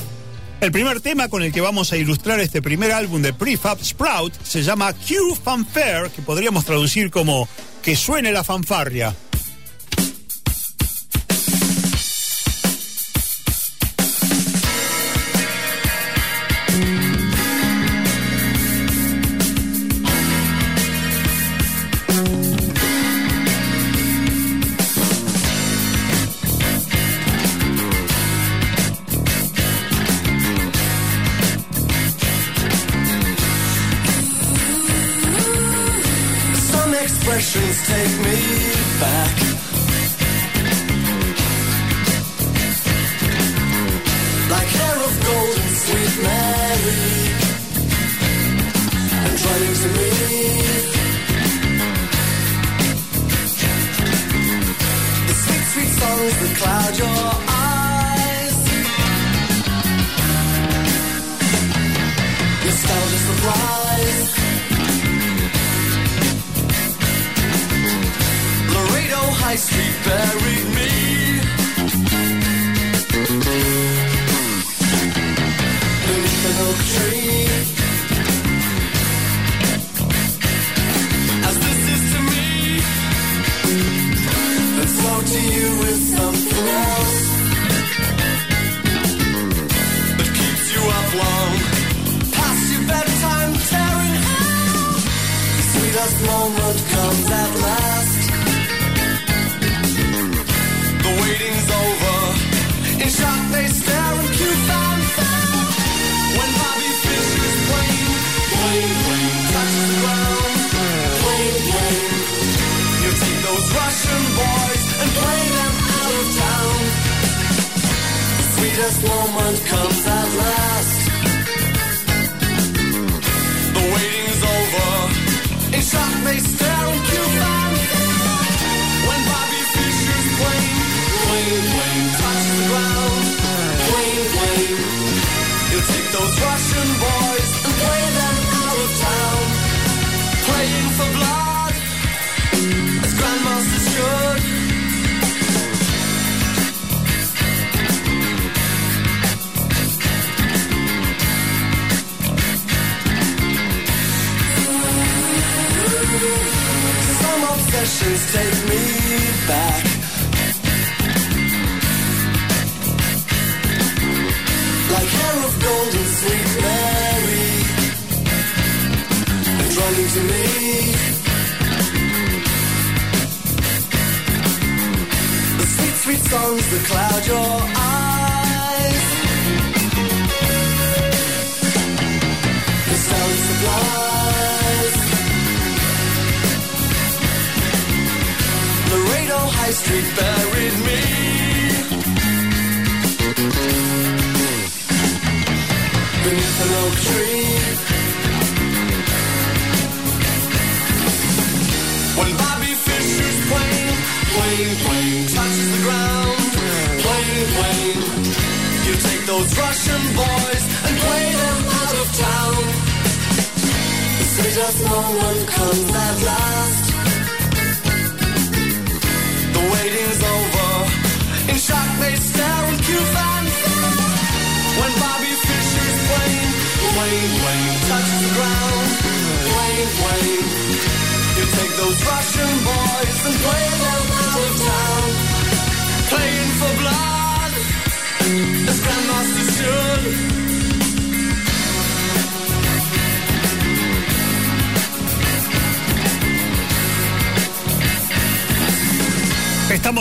El primer tema con el que vamos a ilustrar este primer álbum de Prefab Sprout se llama Q Fanfare, que podríamos traducir como Que suene la fanfarria.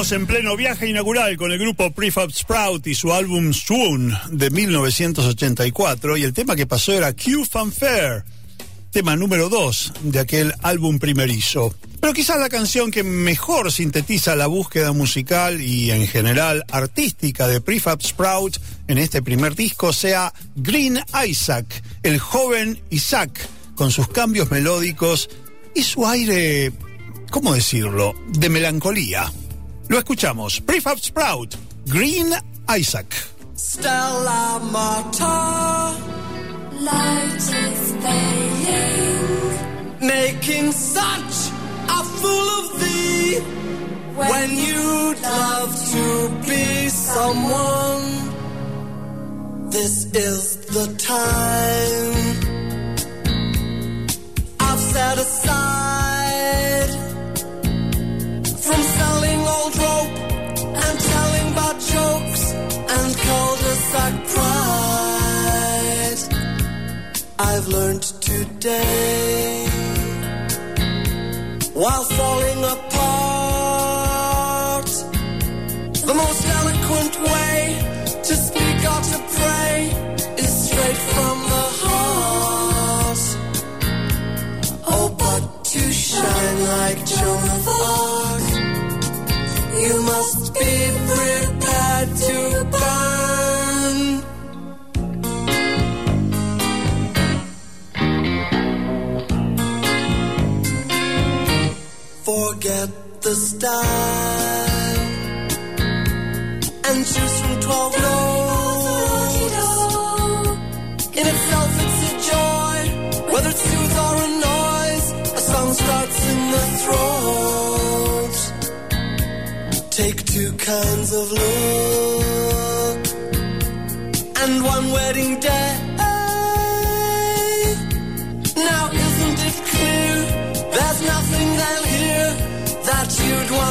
Estamos en pleno viaje inaugural con el grupo Prefab Sprout y su álbum Swoon de 1984 y el tema que pasó era Q Fanfare, tema número 2 de aquel álbum primerizo. Pero quizás la canción que mejor sintetiza la búsqueda musical y en general artística de Prefab Sprout en este primer disco sea Green Isaac, el joven Isaac, con sus cambios melódicos y su aire, ¿cómo decirlo?, de melancolía. Lo escuchamos, Prefab Sprout, Green Isaac. Stella Marta. Light is failing. Making such a fool of thee. When you'd love to be someone. This is the time. I've set aside from selling jokes and cul-de-sac pride. I've learned today while falling apart. The most eloquent way to speak or to pray is straight from the heart. Oh, but to shine like Joan of Arc, you must be the style and choose from 12 notes. In itself, it's a joy, whether it's soothe or a noise. A song starts in the throat. Take two kinds of look and one wedding day.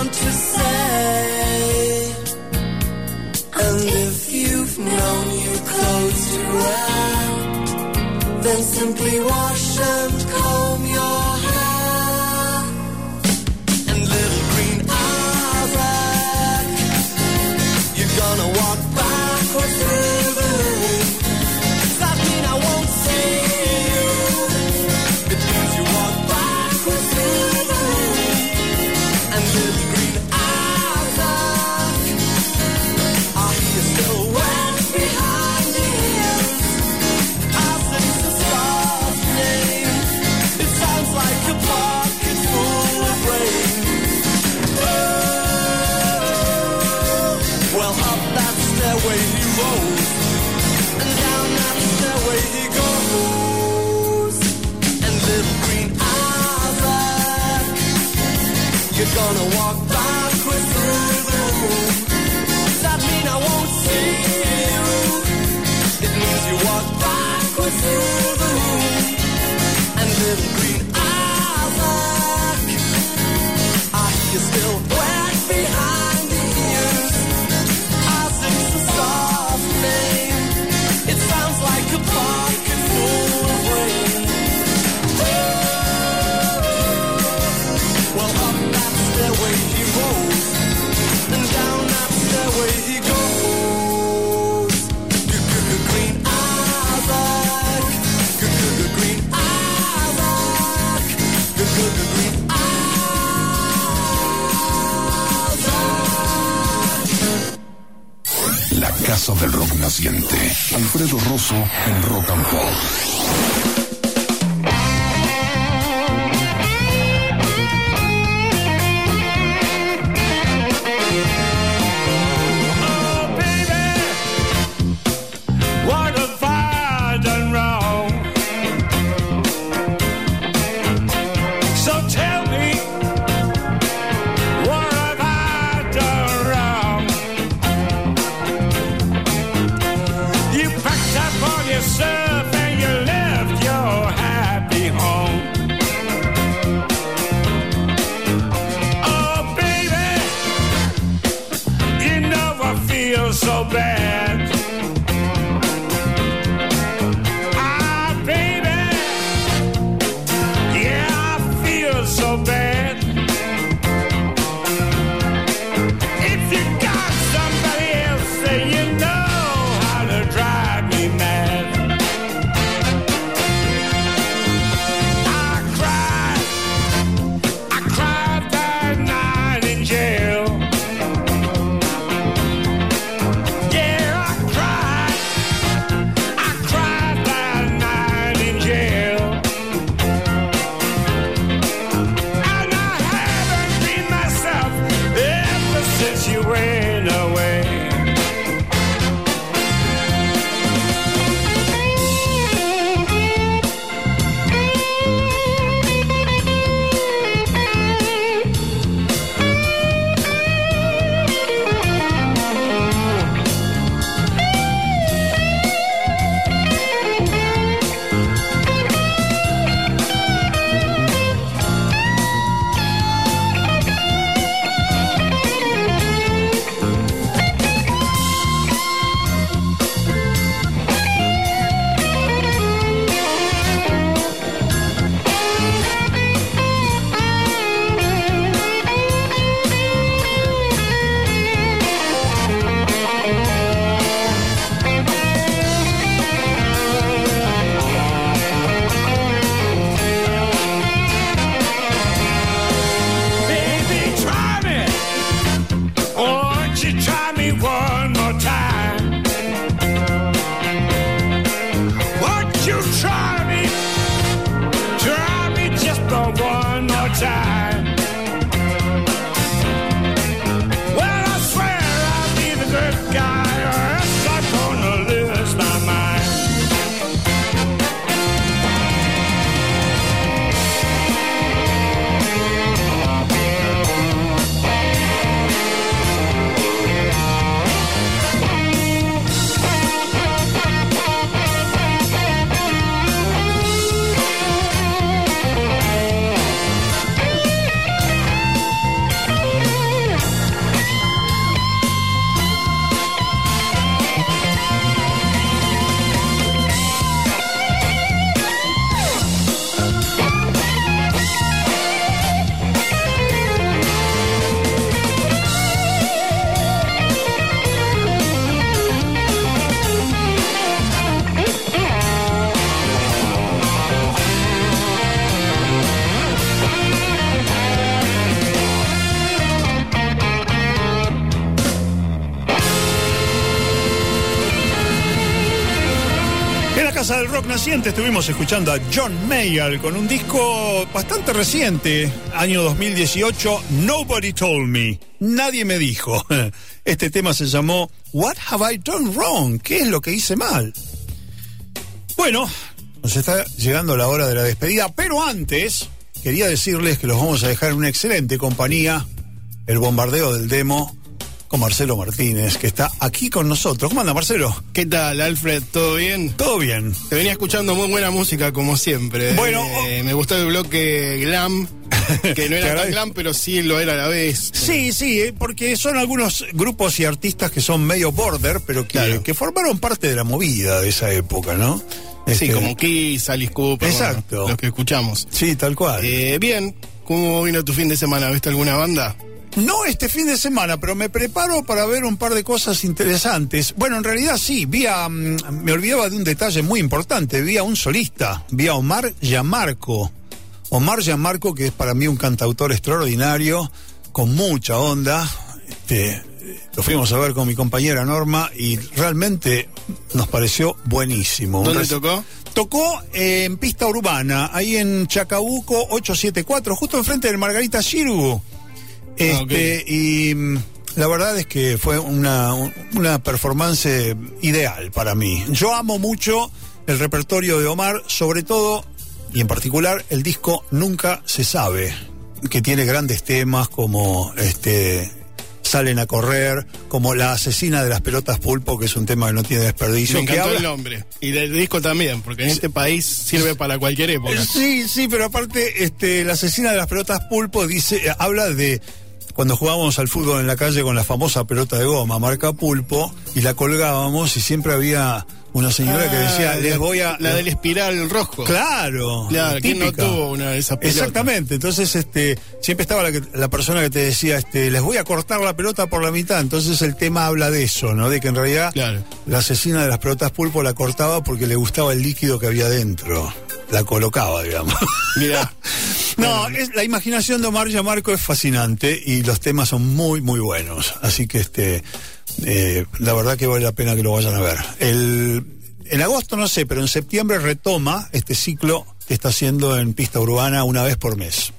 Want to say. And if you've known your clothes to wear, then simply wash Naciente estuvimos escuchando a John Mayer con un disco bastante reciente, año 2018, Nobody Told Me. Nadie me dijo. *laughs* Este tema se llamó What Have I Done Wrong? ¿Qué es lo que hice mal? Bueno, nos está llegando la hora de la despedida, pero antes quería decirles que los vamos a dejar en una excelente compañía, el bombardeo del demo, con Marcelo Martínez, que está aquí con nosotros. ¿Cómo anda, Marcelo? ¿Qué tal, Alfred? ¿Todo bien? Todo bien. Te venía escuchando muy buena música, como siempre. Bueno, Eh, me gustó el bloque glam, *laughs* que no era tan glam, pero sí lo era a la vez. Sí, sí, eh, porque son algunos grupos y artistas que son medio border, pero que, Claro. que formaron parte de la movida de esa época, ¿no? Sí, Este, como Kiss, Alice Cooper. bueno, Exacto. los que escuchamos. Sí, tal cual. Eh, bien, ¿cómo vino tu fin de semana? ¿Viste alguna banda? No este fin de semana, pero me preparo para ver un par de cosas interesantes. Bueno, en realidad sí, vi a, mm, me olvidaba de un detalle muy importante, vi a un solista, vi a Omar Yamarco. Omar Yamarco, que es para mí un cantautor extraordinario, con mucha onda. Este, lo fuimos a ver con mi compañera Norma y realmente nos pareció buenísimo. ¿Dónde tocó? Tocó eh, en pista urbana, ahí en Chacabuco 874, justo enfrente del Margarita Shirgu. Este, Y mm, la verdad es que fue una, una performance ideal para mí. Yo amo mucho el repertorio de Omar, sobre todo y en particular el disco Nunca se sabe, que tiene grandes temas como este Salen a correr, como La asesina de las pelotas pulpo, que es un tema que no tiene desperdicio. Me que encantó habla- el nombre. Y del disco también, porque en este país sirve para cualquier época. Sí, sí, pero aparte, este, la asesina de las pelotas pulpo dice, habla de cuando jugábamos al fútbol en la calle con la famosa pelota de goma, marca pulpo, y la colgábamos y siempre había una señora que decía, Ah, les voy a... La del espiral rojo. Claro. Claro, ¿quién no tuvo una de esas pelotas? Exactamente, entonces este siempre estaba la, que- la persona que te decía, este, les voy a cortar la pelota por la mitad, entonces el tema habla de eso, ¿no? De que en realidad la asesina de las pelotas pulpo la cortaba porque le gustaba el líquido que había dentro, la colocaba, digamos. *laughs* Mira. *laughs* No, es, la imaginación de Omar Yamarco es fascinante y los temas son muy, muy buenos. Así que este, eh, la verdad que vale la pena que lo vayan a ver. El, en agosto no sé, pero en septiembre retoma este ciclo que está haciendo en pista urbana una vez por mes.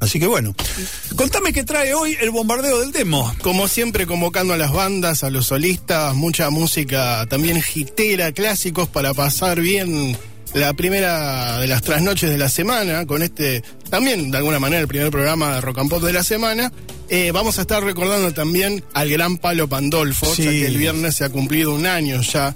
Así que bueno, contame qué trae hoy el bombardeo del demo. Como siempre, convocando a las bandas, a los solistas, mucha música también hitera, clásicos para pasar bien la primera de las trasnoches de la semana, con este, también de alguna manera el primer programa de Rock and Pop de la semana. Eh, vamos a estar recordando también al gran Palo Pandolfo, Sí. ya que el viernes se ha cumplido un año ya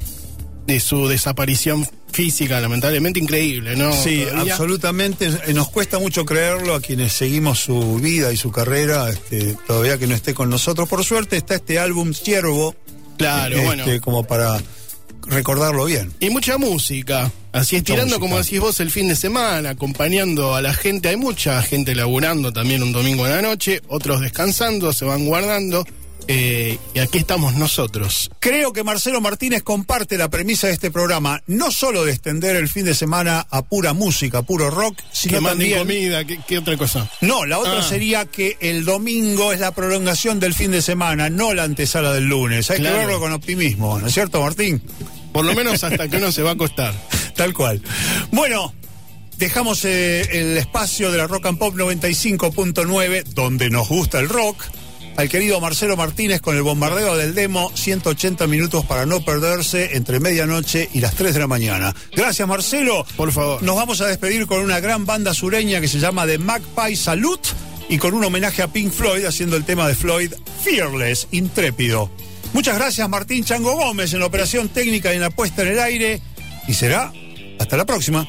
de su desaparición física, lamentablemente increíble, ¿no? Sí, Todavía. absolutamente. Eh, Nos cuesta mucho creerlo a quienes seguimos su vida y su carrera, este, todavía que no esté con nosotros. Por suerte está este álbum Ciervo. Claro, este, bueno. Como para recordarlo bien. Y mucha música. Así estirando, como decís vos, el fin de semana, acompañando a la gente. Hay mucha gente laburando también un domingo en la noche, otros descansando, se van guardando. eh, y aquí estamos nosotros. Creo que Marcelo Martínez comparte la premisa de este programa, no solo de extender el fin de semana a pura música, a puro rock, sino Que también... comida, ¿qué, qué otra cosa? No, la otra Ah. sería que el domingo es la prolongación del fin de semana, no la antesala del lunes. Hay Claro. que verlo con optimismo, ¿no es cierto, Martín? Por lo menos hasta que uno se va a acostar. *laughs* Tal cual. Bueno, dejamos eh, el espacio de la Rock and Pop 95.9, donde nos gusta el rock, al querido Marcelo Martínez con el bombardeo del demo, 180 minutos para no perderse entre medianoche y las 3 de la mañana. Gracias, Marcelo. Por favor. Nos vamos a despedir con una gran banda sureña que se llama The Magpie Salute y con un homenaje a Pink Floyd haciendo el tema de Floyd, Fearless, intrépido. Muchas gracias, Martín Chango Gómez, en la operación técnica y en la puesta en el aire. Y será hasta la próxima.